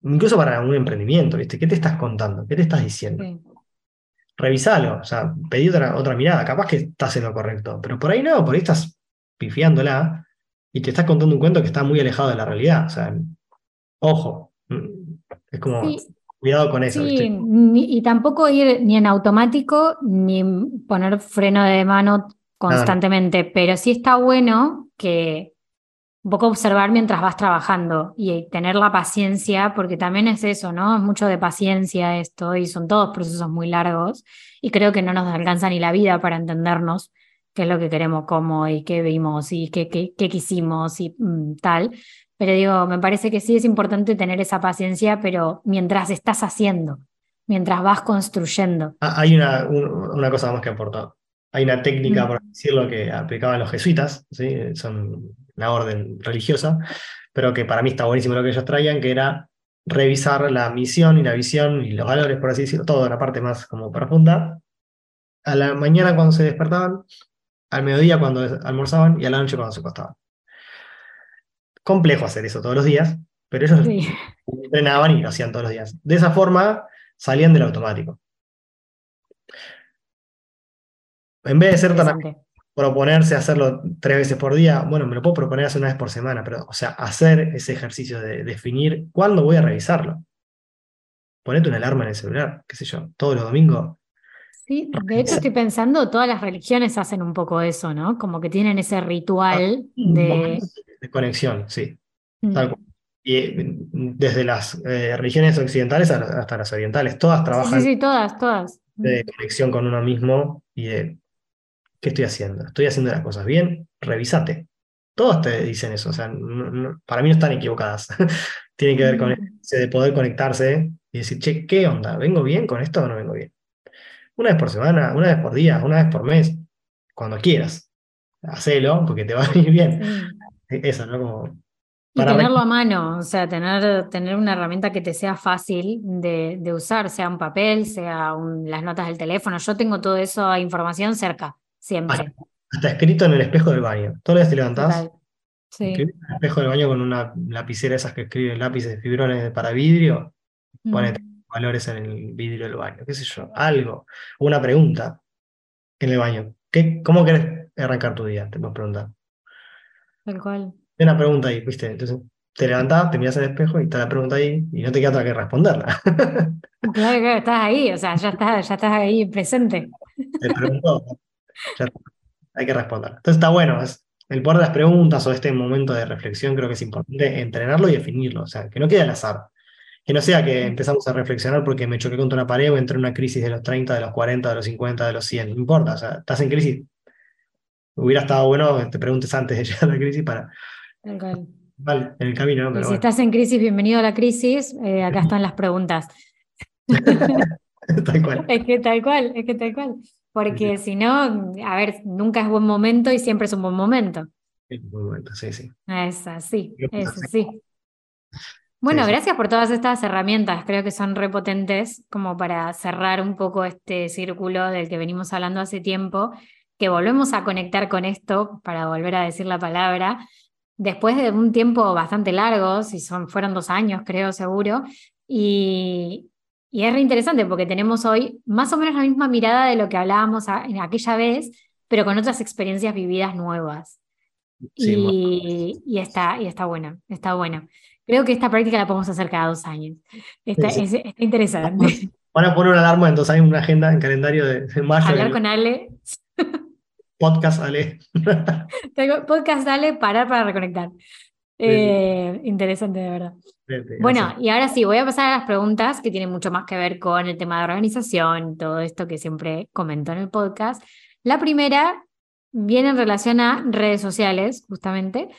incluso para un emprendimiento, ¿viste? ¿Qué te estás contando? ¿Qué te estás diciendo? Revisalo, o sea, pedí otra, otra mirada. Capaz que estás en lo correcto, pero por ahí no, por ahí estás pifiándola y te estás contando un cuento que está muy alejado de la realidad. O sea, ojo, es como, cuidado con eso. Sí, y tampoco ir ni en automático ni poner freno de mano constantemente, pero sí está bueno que un poco observar mientras vas trabajando y tener la paciencia, porque también es eso, ¿no? Es mucho de paciencia esto y son todos procesos muy largos y creo que no nos alcanza ni la vida para entendernos qué es lo que queremos, cómo y qué vimos y qué, qué, qué quisimos y mm, tal. Pero digo, me parece que sí es importante tener esa paciencia, pero mientras estás haciendo, mientras vas construyendo. Ah, hay una, una cosa más que aportar. Hay una técnica, mm. por decirlo, que aplicaban los jesuitas, ¿sí? son una orden religiosa, pero que para mí está buenísimo lo que ellos traían, que era revisar la misión y la visión y los valores, por así decirlo, toda la parte más como profunda, a la mañana cuando se despertaban, al mediodía cuando almorzaban y a la noche cuando se acostaban. Complejo hacer eso todos los días, pero ellos entrenaban y lo hacían todos los días. De esa forma salían del automático. En vez de ser tan proponerse hacerlo tres veces por día, bueno, me lo puedo proponer hacer una vez por semana, pero, o sea, hacer ese ejercicio de definir cuándo voy a revisarlo. Ponete una alarma en el celular, qué sé yo, todos los domingos Sí, de hecho estoy pensando, todas las religiones hacen un poco eso, ¿no? Como que tienen ese ritual ah, de... de conexión, sí. Mm. Y eh, desde las eh, religiones occidentales hasta las orientales, todas trabajan. Sí, sí, todas, todas. De conexión con uno mismo y de ¿qué estoy haciendo? ¿Estoy haciendo las cosas bien? Revísate. Todos te dicen eso, o sea, para mí no están equivocadas. Tiene que ver con mm. ese de poder conectarse y decir, che, ¿qué onda? ¿Vengo bien con esto o no vengo bien? Una vez por semana, una vez por día, una vez por mes, cuando quieras. Hacelo, porque te va a ir bien. Eso, ¿no? Como y tenerlo a mano, o sea, tener, tener una herramienta que te sea fácil de, de usar, sea un papel, sea las notas del teléfono. Yo tengo toda esa información cerca, siempre. Hasta, escrito en el espejo del baño. Todos los días te levantás, sí. en el espejo del baño con una lapicera esas que escriben lápices fibrones para vidrio, mm. ponete valores en el vidrio del baño, qué sé yo, algo, una pregunta en el baño. ¿Qué, ¿Cómo querés arrancar tu día? Te puedo preguntar. Tal cual. Hay una pregunta ahí, ¿viste? Entonces te levantás, te miras al espejo y está la pregunta ahí y no te queda otra que responderla. Claro, claro, estás ahí, o sea, ya estás, ya estás ahí presente. Te preguntó, hay que responder. Entonces está bueno, es, el poder de las preguntas o este momento de reflexión creo que es importante entrenarlo y definirlo, o sea, que no quede al azar. Que no sea que empezamos a reflexionar porque me choqué contra una pared o entré en una crisis de los 30, de los 40, de los 50, de los 100. No importa, o sea, estás en crisis. Hubiera estado bueno que te preguntes antes de llegar a la crisis para. Vale, en el camino. ¿no? si estás en crisis, bienvenido a la crisis. Eh, acá están las preguntas. tal cual. Es que tal cual, es que tal cual. Porque si no, a ver, nunca es buen momento y siempre es un buen momento. Es un buen momento, sí, sí. Es así, es así. Bueno, gracias por todas estas herramientas, creo que son repotentes como para cerrar un poco este círculo del que venimos hablando hace tiempo, que volvemos a conectar con esto para volver a decir la palabra, después de un tiempo bastante largo, si son, fueron dos años creo seguro, y, y es re interesante porque tenemos hoy más o menos la misma mirada de lo que hablábamos en aquella vez, pero con otras experiencias vividas nuevas. y, y, está, y está bueno, está bueno. Creo que esta práctica la podemos hacer cada dos años. Está, interesante. Van a poner una alarma en dos años, una agenda en calendario de, de mayo. Hablar con Ale. Podcast Ale. Podcast Ale, parar para reconectar. Eh, interesante, de verdad. Bueno, y ahora sí, voy a pasar a las preguntas que tienen mucho más que ver con el tema de organización, todo esto que siempre comento en el podcast. La primera viene en relación a redes sociales, justamente.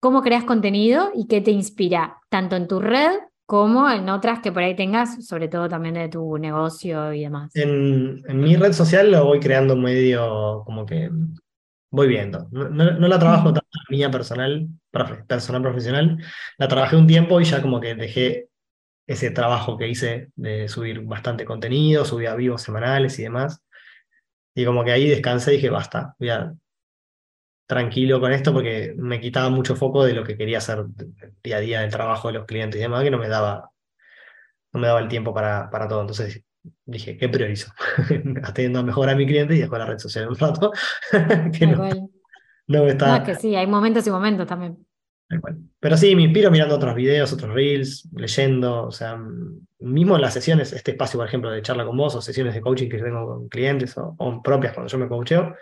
¿Cómo creas contenido y qué te inspira, tanto en tu red como en otras que por ahí tengas, sobre todo también de tu negocio y demás? En, mi red social lo voy creando medio como que voy viendo. No, la trabajo tanto la mía personal, personal profesional, la trabajé un tiempo y ya como que dejé ese trabajo que hice de subir bastante contenido, subía vivos semanales y demás. Y como que ahí descansé y dije, basta, voy a tranquilo con esto porque me quitaba mucho foco de lo que quería hacer día a día del trabajo de los clientes y demás, que no me daba, no me daba el tiempo para, para todo. Entonces dije, ¿qué priorizo? Atendiendo mejor a mi cliente y después la red social un rato. que no, no, me está... que sí, hay momentos y momentos también. Pero sí, me inspiro mirando otros videos, otros reels, leyendo, o sea, mismo en las sesiones, este espacio, por ejemplo, de charla con vos, o sesiones de coaching que tengo con clientes o, o propias cuando yo me coacheo,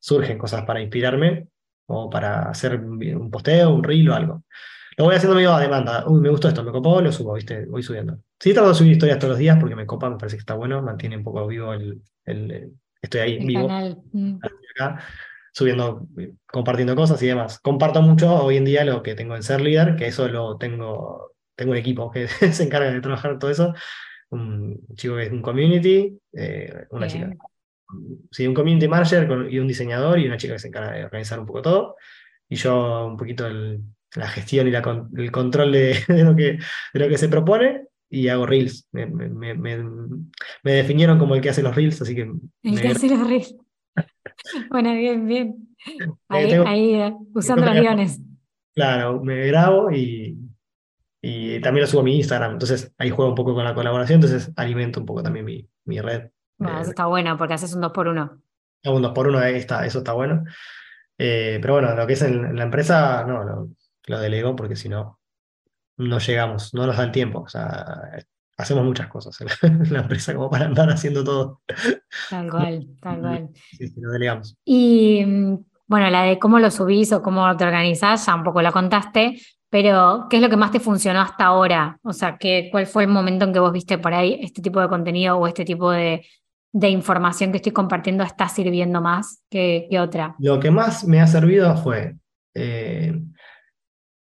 surgen cosas para inspirarme o para hacer un posteo, un reel o algo. Lo voy haciendo medio a demanda. Uy, me gustó esto, me copó, lo subo, ¿viste? Voy subiendo. Sí, trato de subir historias todos los días porque me copa, me parece que está bueno, mantiene un poco vivo el. el, estoy ahí vivo. Mm. Acá, subiendo, compartiendo cosas y demás. Comparto mucho hoy en día lo que tengo en ser líder, que eso lo tengo. Tengo un equipo que se encarga de trabajar todo eso. Un chico que es un community, eh, una chica sí, un community manager y un diseñador y una chica que se encarga de organizar un poco todo. Y yo un poquito la gestión y la, el control de, lo que, de lo que se propone y hago reels. Me, me, me, definieron como el que hace los reels, así que... El que hace los reels. bueno, bien, bien. Ahí, ahí eh, usando los guiones. Claro, me grabo y, y también lo subo a mi Instagram. Entonces ahí juego un poco con la colaboración, entonces alimento un poco también mi, mi red eso está bueno porque haces un 2 por 1 Un 2 por 1 está, eso está bueno. Eh, pero bueno, lo que es en, la empresa, no, lo, delego porque si no, no llegamos, no nos da el tiempo. O sea, hacemos muchas cosas en la, empresa como para andar haciendo todo. Tal cual, tal cual. Sí, sí, lo delegamos. Y bueno, la de cómo lo subís o cómo te organizás, ya un poco la contaste, pero ¿qué es lo que más te funcionó hasta ahora? O sea, ¿qué, ¿cuál fue el momento en que vos viste por ahí este tipo de contenido o este tipo de, de información que estoy compartiendo está sirviendo más que, otra? Lo que más me ha servido fue eh,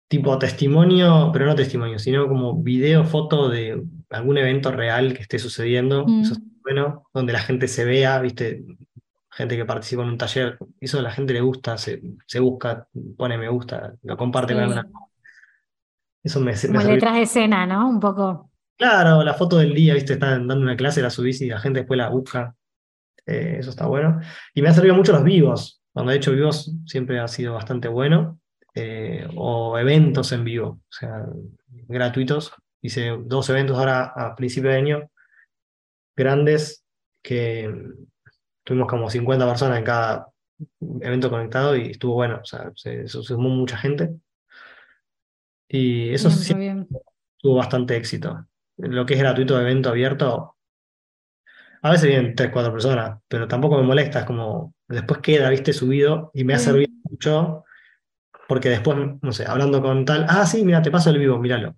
tipo testimonio, pero no testimonio, sino como video, foto de algún evento real que esté sucediendo, mm. eso es bueno, donde la gente se vea, viste, gente que participa en un taller, eso a la gente le gusta, se, busca, pone me gusta, lo comparte con alguna Eso me, Como letras de escena, ¿no? Un poco. Claro, la foto del día, viste, están dando una clase, la subís y la gente después la busca. Eh, eso está bueno. Y me ha servido mucho los vivos. Cuando he hecho vivos siempre ha sido bastante bueno. Eh, o eventos en vivo, o sea, gratuitos. Hice dos eventos ahora a principio de año, grandes, que tuvimos como 50 personas en cada evento conectado y estuvo bueno, o sea, se, sumó mucha gente. Y eso sí, tuvo bastante éxito lo que es gratuito de evento abierto, a veces vienen tres, cuatro personas, pero tampoco me molesta, es como, después queda, viste, subido y me ha servido mucho, porque después, no sé, hablando con tal, ah, sí, mira, te paso el vivo, míralo.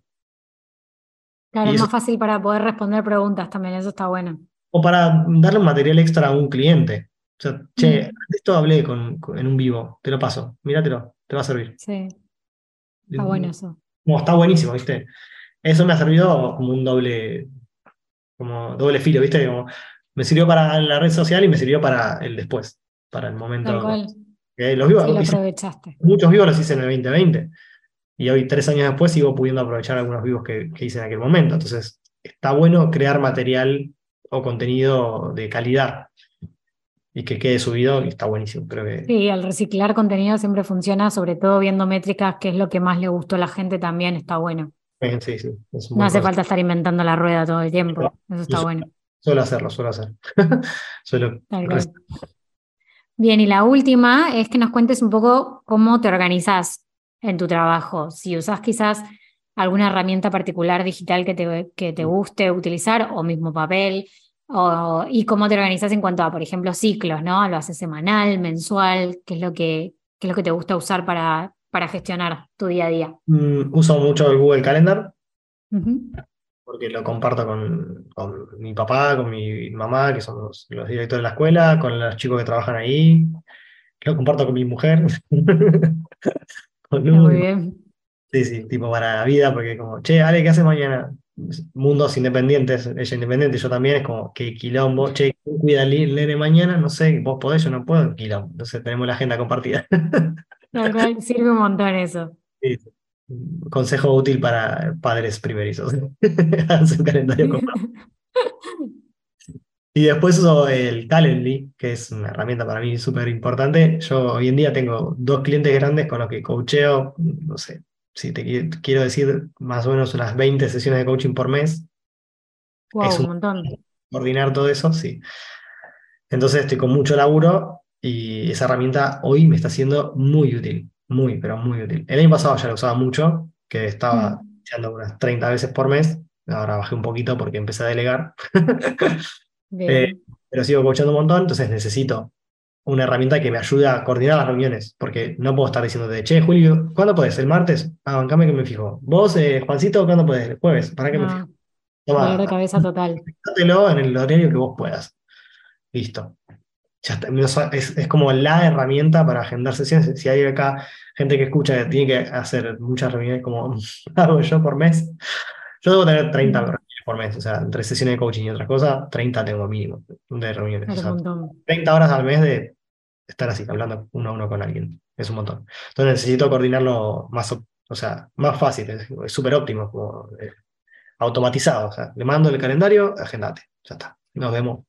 Claro, es más fácil para poder responder preguntas también, eso está bueno. O para darle un material extra a un cliente. O sea, che, esto hablé con, en un vivo, te lo paso, míratelo, te va a servir. Sí. Está bueno eso. No, está buenísimo, ¿viste? Eso me ha servido como un doble, como doble filo, ¿viste? me sirvió para la red social y me sirvió para el después, para el momento. los vivos, aprovechaste. Muchos vivos los hice en el 2020. Y hoy, tres años después, sigo pudiendo aprovechar algunos vivos que, hice en aquel momento. Entonces, está bueno crear material o contenido de calidad y que quede subido y está buenísimo. Creo que... Sí, al reciclar contenido siempre funciona, sobre todo viendo métricas, que es lo que más le gustó a la gente también, está bueno no hace falta estar inventando la rueda todo el tiempo. Eso está bueno. Suelo hacerlo, suelo hacer. Bien, y la última es que nos cuentes un poco cómo te organizas en tu trabajo. Si usas quizás alguna herramienta particular digital que te, que te guste utilizar o mismo papel. O, y cómo te organizas en cuanto a, por ejemplo, ciclos, ¿no? ¿Lo haces semanal, mensual? ¿Qué es lo que, qué es lo que te gusta usar para, para gestionar tu día a día? Mm, uso mucho el Google Calendar, porque lo comparto con, mi papá, con mi mamá, que son los, directores de la escuela, con los chicos que trabajan ahí. lo comparto con mi mujer. con Muy bien. Sí, sí, tipo para la vida, porque como, che, Ale, ¿qué haces mañana? Mundos independientes, ella independiente, yo también, es como, que quilombo, che, cuida nene mañana? No sé, vos podés, yo no puedo, quilombo. Entonces tenemos la agenda compartida. sirve un montón eso. Sí, Consejo útil para padres primerizos. un calendario Y después uso el Calendly, que es una herramienta para mí súper importante. Yo hoy en día tengo dos clientes grandes con los que coacheo, no sé, si te quiero decir, más o menos unas 20 sesiones de coaching por mes. Wow, un, montón. Coordinar todo eso, sí. Entonces estoy con mucho laburo y esa herramienta hoy me está siendo muy útil, muy, pero muy útil. El año pasado ya la usaba mucho, que estaba mm. echando unas 30 veces por mes. Ahora bajé un poquito porque empecé a delegar. Eh, pero sigo coachando un montón, entonces necesito una herramienta que me ayude a coordinar las reuniones, porque no puedo estar diciendo de, che, Julio, ¿cuándo puedes? ¿El martes? Ah, bancame que me fijo. Vos, eh, Juancito, ¿cuándo puedes? ¿El jueves? ¿Para qué me fijo? Toma, de cabeza total. en el horario que vos puedas. Listo. Ya Es, es, como la herramienta para agendar sesiones. Si hay acá gente que escucha que tiene que hacer muchas reuniones como hago yo por mes, yo debo tener 30 reuniones por mes, o sea, entre sesiones de coaching y otras cosas, 30 tengo mínimo de reuniones. O sea, 30 horas al mes de estar así, hablando uno a uno con alguien. Es un montón. Entonces necesito coordinarlo más, o sea, más fácil, es súper óptimo, como, eh, automatizado. O sea, le mando el calendario, agendate, ya está. Nos vemos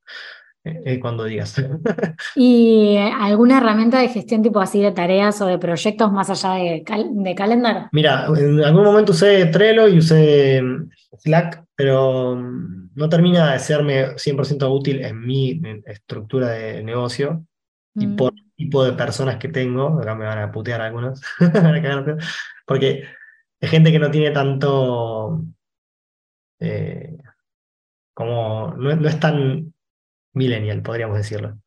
eh, eh, cuando digas. ¿Y alguna herramienta de gestión tipo así de tareas o de proyectos más allá de, de calendar? Mira, en algún momento usé Trello y usé mm, Slack, pero mm, no termina de serme 100% útil en mi estructura de negocio y mm. por el tipo de personas que tengo. Acá me van a putear algunos, porque hay gente que no tiene tanto. Eh, como no, no es tan millennial, podríamos decirlo.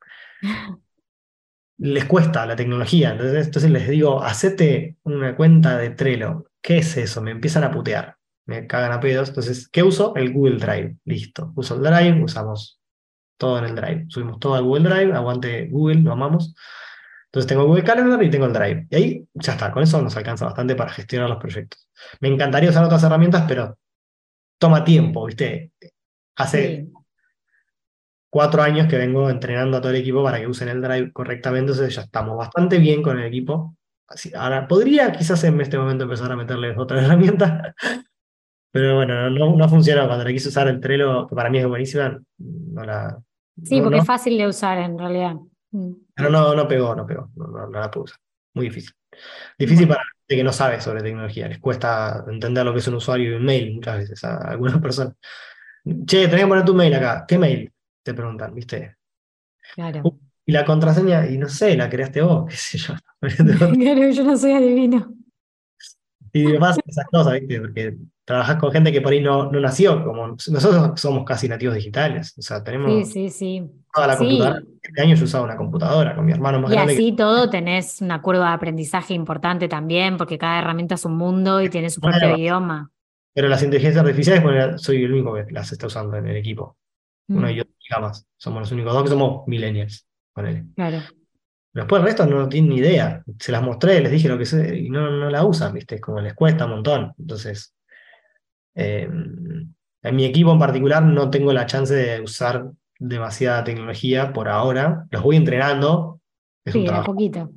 Les cuesta la tecnología, entonces, les digo, hacete una cuenta de Trello. ¿Qué es eso? Me empiezan a putear, me cagan a pedos. Entonces, ¿qué uso? El Google Drive. Listo. Uso el Drive, usamos todo en el Drive. Subimos todo al Google Drive, aguante Google, lo amamos. Entonces tengo Google Calendar y tengo el Drive. Y ahí ya está, con eso nos alcanza bastante para gestionar los proyectos. Me encantaría usar otras herramientas, pero toma tiempo, ¿viste? Hace cuatro años que vengo entrenando a todo el equipo para que usen el drive correctamente, entonces ya estamos bastante bien con el equipo. Así, ahora, podría quizás en este momento empezar a meterles otra herramienta, pero bueno, no, no funciona. Cuando le quise usar el Trello, que para mí es buenísima, no la... Sí, porque es fácil de usar en realidad. Mm. Pero no, no pegó, no pegó, no, la puedo usar. Muy difícil. Difícil para gente que no sabe sobre tecnología, les cuesta entender lo que es un usuario y un mail muchas veces a algunas personas. Che, tenés que poner tu mail acá. ¿Qué mail? Te preguntan, ¿viste? Claro. Uh, y la contraseña, y no sé, la creaste vos, qué sé yo. claro, yo no soy adivino. Y además esas cosas, ¿viste? Porque trabajas con gente que por ahí no, no nació, como nosotros somos casi nativos digitales, o sea, tenemos sí, sí, sí. toda la computadora. Este año yo usaba una computadora con mi hermano más y grande. Y así todo tenés una curva de aprendizaje importante también, porque cada herramienta es un mundo y tiene su propio idioma. Pero las inteligencias artificiales, bueno, soy el único que las está usando en el equipo. Uno y mm. Somos los únicos dos que somos millennials. Claro. después el resto no tienen ni idea. Se las mostré, les dije lo que sé, y no, no la usan, ¿viste? Como les cuesta un montón. Entonces, eh, en mi equipo en particular no tengo la chance de usar demasiada tecnología por ahora. Los voy entrenando. Es sí, un poquito.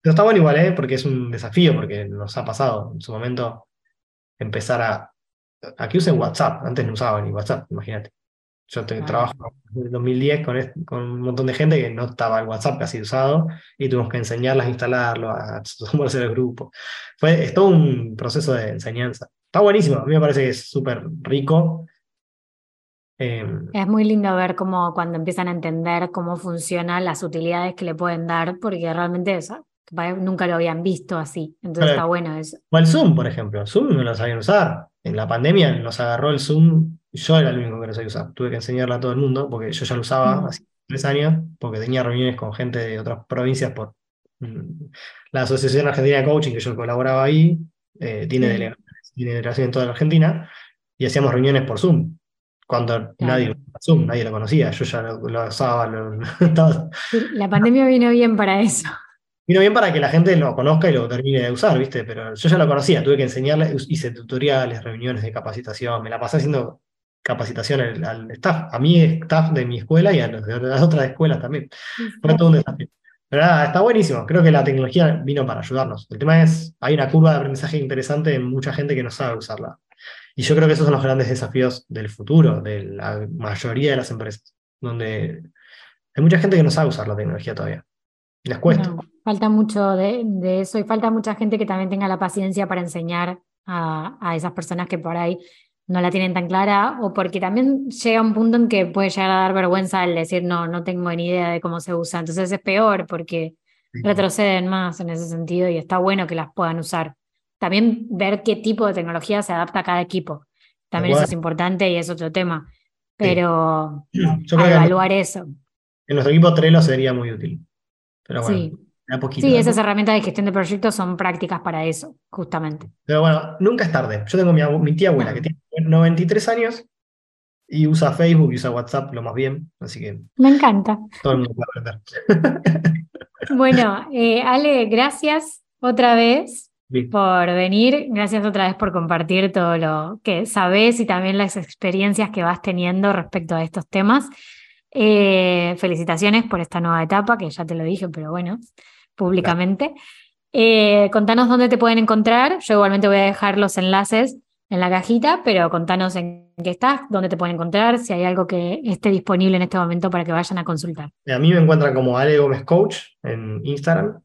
Pero está bueno igual, ¿eh? Porque es un desafío, porque nos ha pasado en su momento empezar a... A que usen WhatsApp. Antes no usaban ni WhatsApp, imagínate. Yo trabajo en 2010 con, con, un montón de gente que no estaba el WhatsApp casi usado y tuvimos que enseñarlas a instalarlo, a sumarse al grupo. Fue, es todo un proceso de enseñanza. Está buenísimo, a mí me parece que es súper rico. Em, es muy lindo ver cómo cuando empiezan a entender cómo funcionan las utilidades que le pueden dar, porque realmente eso, nunca lo habían visto así. Entonces está bueno eso. O el Zoom, por ejemplo. Zoom no lo sabían usar. En la pandemia nos agarró el Zoom yo era el único que lo sabía usar. Tuve que enseñarla a todo el mundo porque yo ya lo usaba hace tres años, porque tenía reuniones con gente de otras provincias por mm, la Asociación Argentina de Coaching, que yo colaboraba ahí, eh, tiene, delegación en toda la Argentina, y hacíamos reuniones por Zoom. Cuando nadie Zoom, nadie lo conocía, yo ya lo, usaba. la pandemia vino bien para eso. Vino bien para que la gente lo conozca y lo termine de usar, ¿viste? Pero yo ya lo conocía, tuve que enseñarle, hice tutoriales, reuniones de capacitación, me la pasé haciendo capacitación al, staff, a mi staff de mi escuela y a, las otras escuelas también. Fue todo un desafío. Pero nada, está buenísimo. Creo que la tecnología vino para ayudarnos. El tema es, hay una curva de aprendizaje interesante en mucha gente que no sabe usarla. Y yo creo que esos son los grandes desafíos del futuro, de la mayoría de las empresas, donde hay mucha gente que no sabe usar la tecnología todavía. Les cuesta. falta mucho de, eso y falta mucha gente que también tenga la paciencia para enseñar a, a esas personas que por ahí no la tienen tan clara o porque también llega un punto en que puede llegar a dar vergüenza el decir no, no tengo ni idea de cómo se usa. Entonces es peor porque retroceden más en ese sentido y está bueno que las puedan usar. También ver qué tipo de tecnología se adapta a cada equipo. También eso es importante y es otro tema. Pero evaluar eso. En nuestro equipo Trello sería muy útil. Pero bueno, sí. Sí, esas herramientas de gestión de proyectos son prácticas para eso, justamente. Pero bueno, nunca es tarde. Yo tengo mi, mi tía abuela que tiene 93 años y usa Facebook y usa WhatsApp lo más bien, así que... Me encanta. Todo el mundo puede aprender. bueno, eh, Ale, gracias otra vez por venir, gracias otra vez por compartir todo lo que sabes y también las experiencias que vas teniendo respecto a estos temas. Eh, felicitaciones por esta nueva etapa, que ya te lo dije, pero bueno, públicamente. Eh, contanos dónde te pueden encontrar. Yo igualmente voy a dejar los enlaces en la cajita, pero contanos en qué estás, dónde te pueden encontrar, si hay algo que esté disponible en este momento para que vayan a consultar. A mí me encuentran como Ale Gómez Coach en Instagram.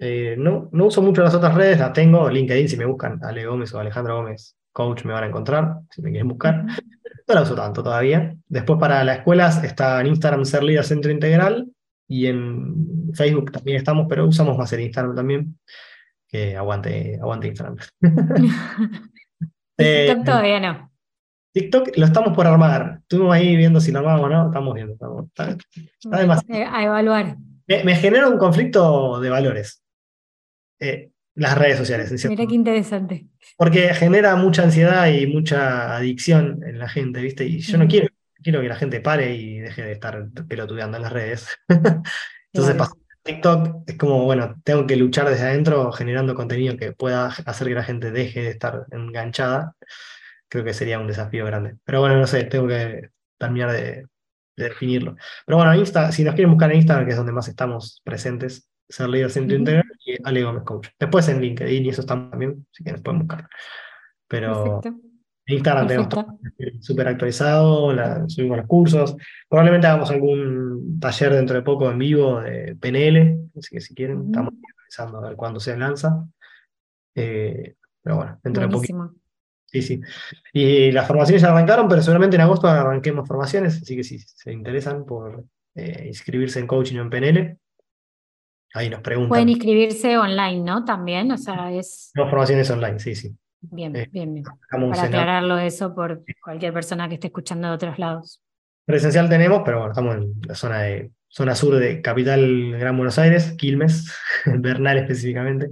Eh, no, no uso mucho las otras redes, las tengo, LinkedIn, si me buscan Ale Gómez o Alejandro Gómez Coach me van a encontrar, si me quieren buscar. No la uso tanto todavía. Después para las escuelas está en Instagram Ser Líder Centro Integral y en Facebook también estamos, pero usamos más el Instagram también. Que aguante, aguante Instagram. TikTok todavía no. TikTok lo estamos por armar. Estuvimos ahí viendo si lo armamos o no. Estamos viendo. está, eh, A evaluar. Me, genera un conflicto de valores. Eh, las redes sociales. Mira qué interesante. Porque genera mucha ansiedad y mucha adicción en la gente, ¿viste? Y yo no quiero, quiero que la gente pare y deje de estar pelotudeando en las redes. Entonces, TikTok es como, bueno, tengo que luchar desde adentro generando contenido que pueda hacer que la gente deje de estar enganchada. Creo que sería un desafío grande. Pero bueno, no sé, tengo que terminar de, definirlo. Pero bueno, Insta, si nos quieren buscar en Instagram, que es donde más estamos presentes, ser líder centro integral y Ale Gómez Coach. Después en LinkedIn y eso estamos también, así que nos pueden buscar. Pero Instagram tenemos todo súper actualizado, subimos los cursos. Probablemente hagamos algún taller dentro de poco en vivo de PNL, así que si quieren, estamos revisando a ver cuándo se lanza. Eh, pero bueno, dentro de poco. Sí, sí. Y las formaciones ya arrancaron, pero seguramente en agosto arranquemos formaciones, así que si se interesan por eh, inscribirse en coaching o en PNL, ahí nos preguntan. Pueden inscribirse online, ¿no? También, o sea, es... No, formaciones online, sí, sí. Bien, eh, bien, bien. Para aclararlo eso por cualquier persona que esté escuchando de otros lados. Presencial tenemos, pero bueno, estamos en la zona de zona sur de Capital Gran Buenos Aires, Quilmes, Bernal específicamente.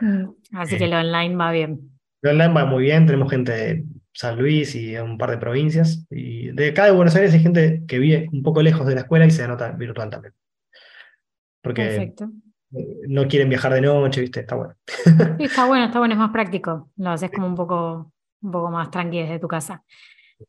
Mm, así que eh. lo online va bien. Lo online va muy bien, tenemos gente de San Luis y un par de provincias. Y de acá de Buenos Aires hay gente que vive un poco lejos de la escuela y se anota virtual también. Porque Perfecto no quieren viajar de noche, ¿viste? Está bueno. está bueno, está bueno, es más práctico. Lo haces como un poco, un poco más tranquilo desde tu casa.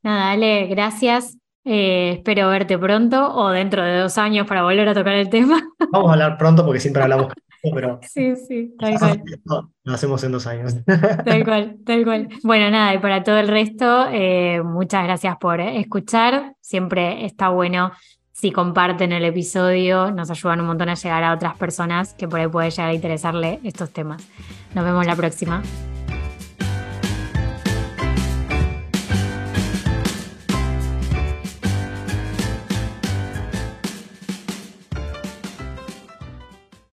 Nada, Ale, gracias. Eh, espero verte pronto o dentro de dos años para volver a tocar el tema. Vamos a hablar pronto porque siempre hablamos, pero. Sí, sí, tal cual. Lo hacemos en dos años. Tal cual, tal cual. Bueno, nada, y para todo el resto, eh, muchas gracias por escuchar. Siempre está bueno si comparten el episodio, nos ayudan un montón a llegar a otras personas que por ahí puede llegar a interesarle estos temas. Nos vemos la próxima.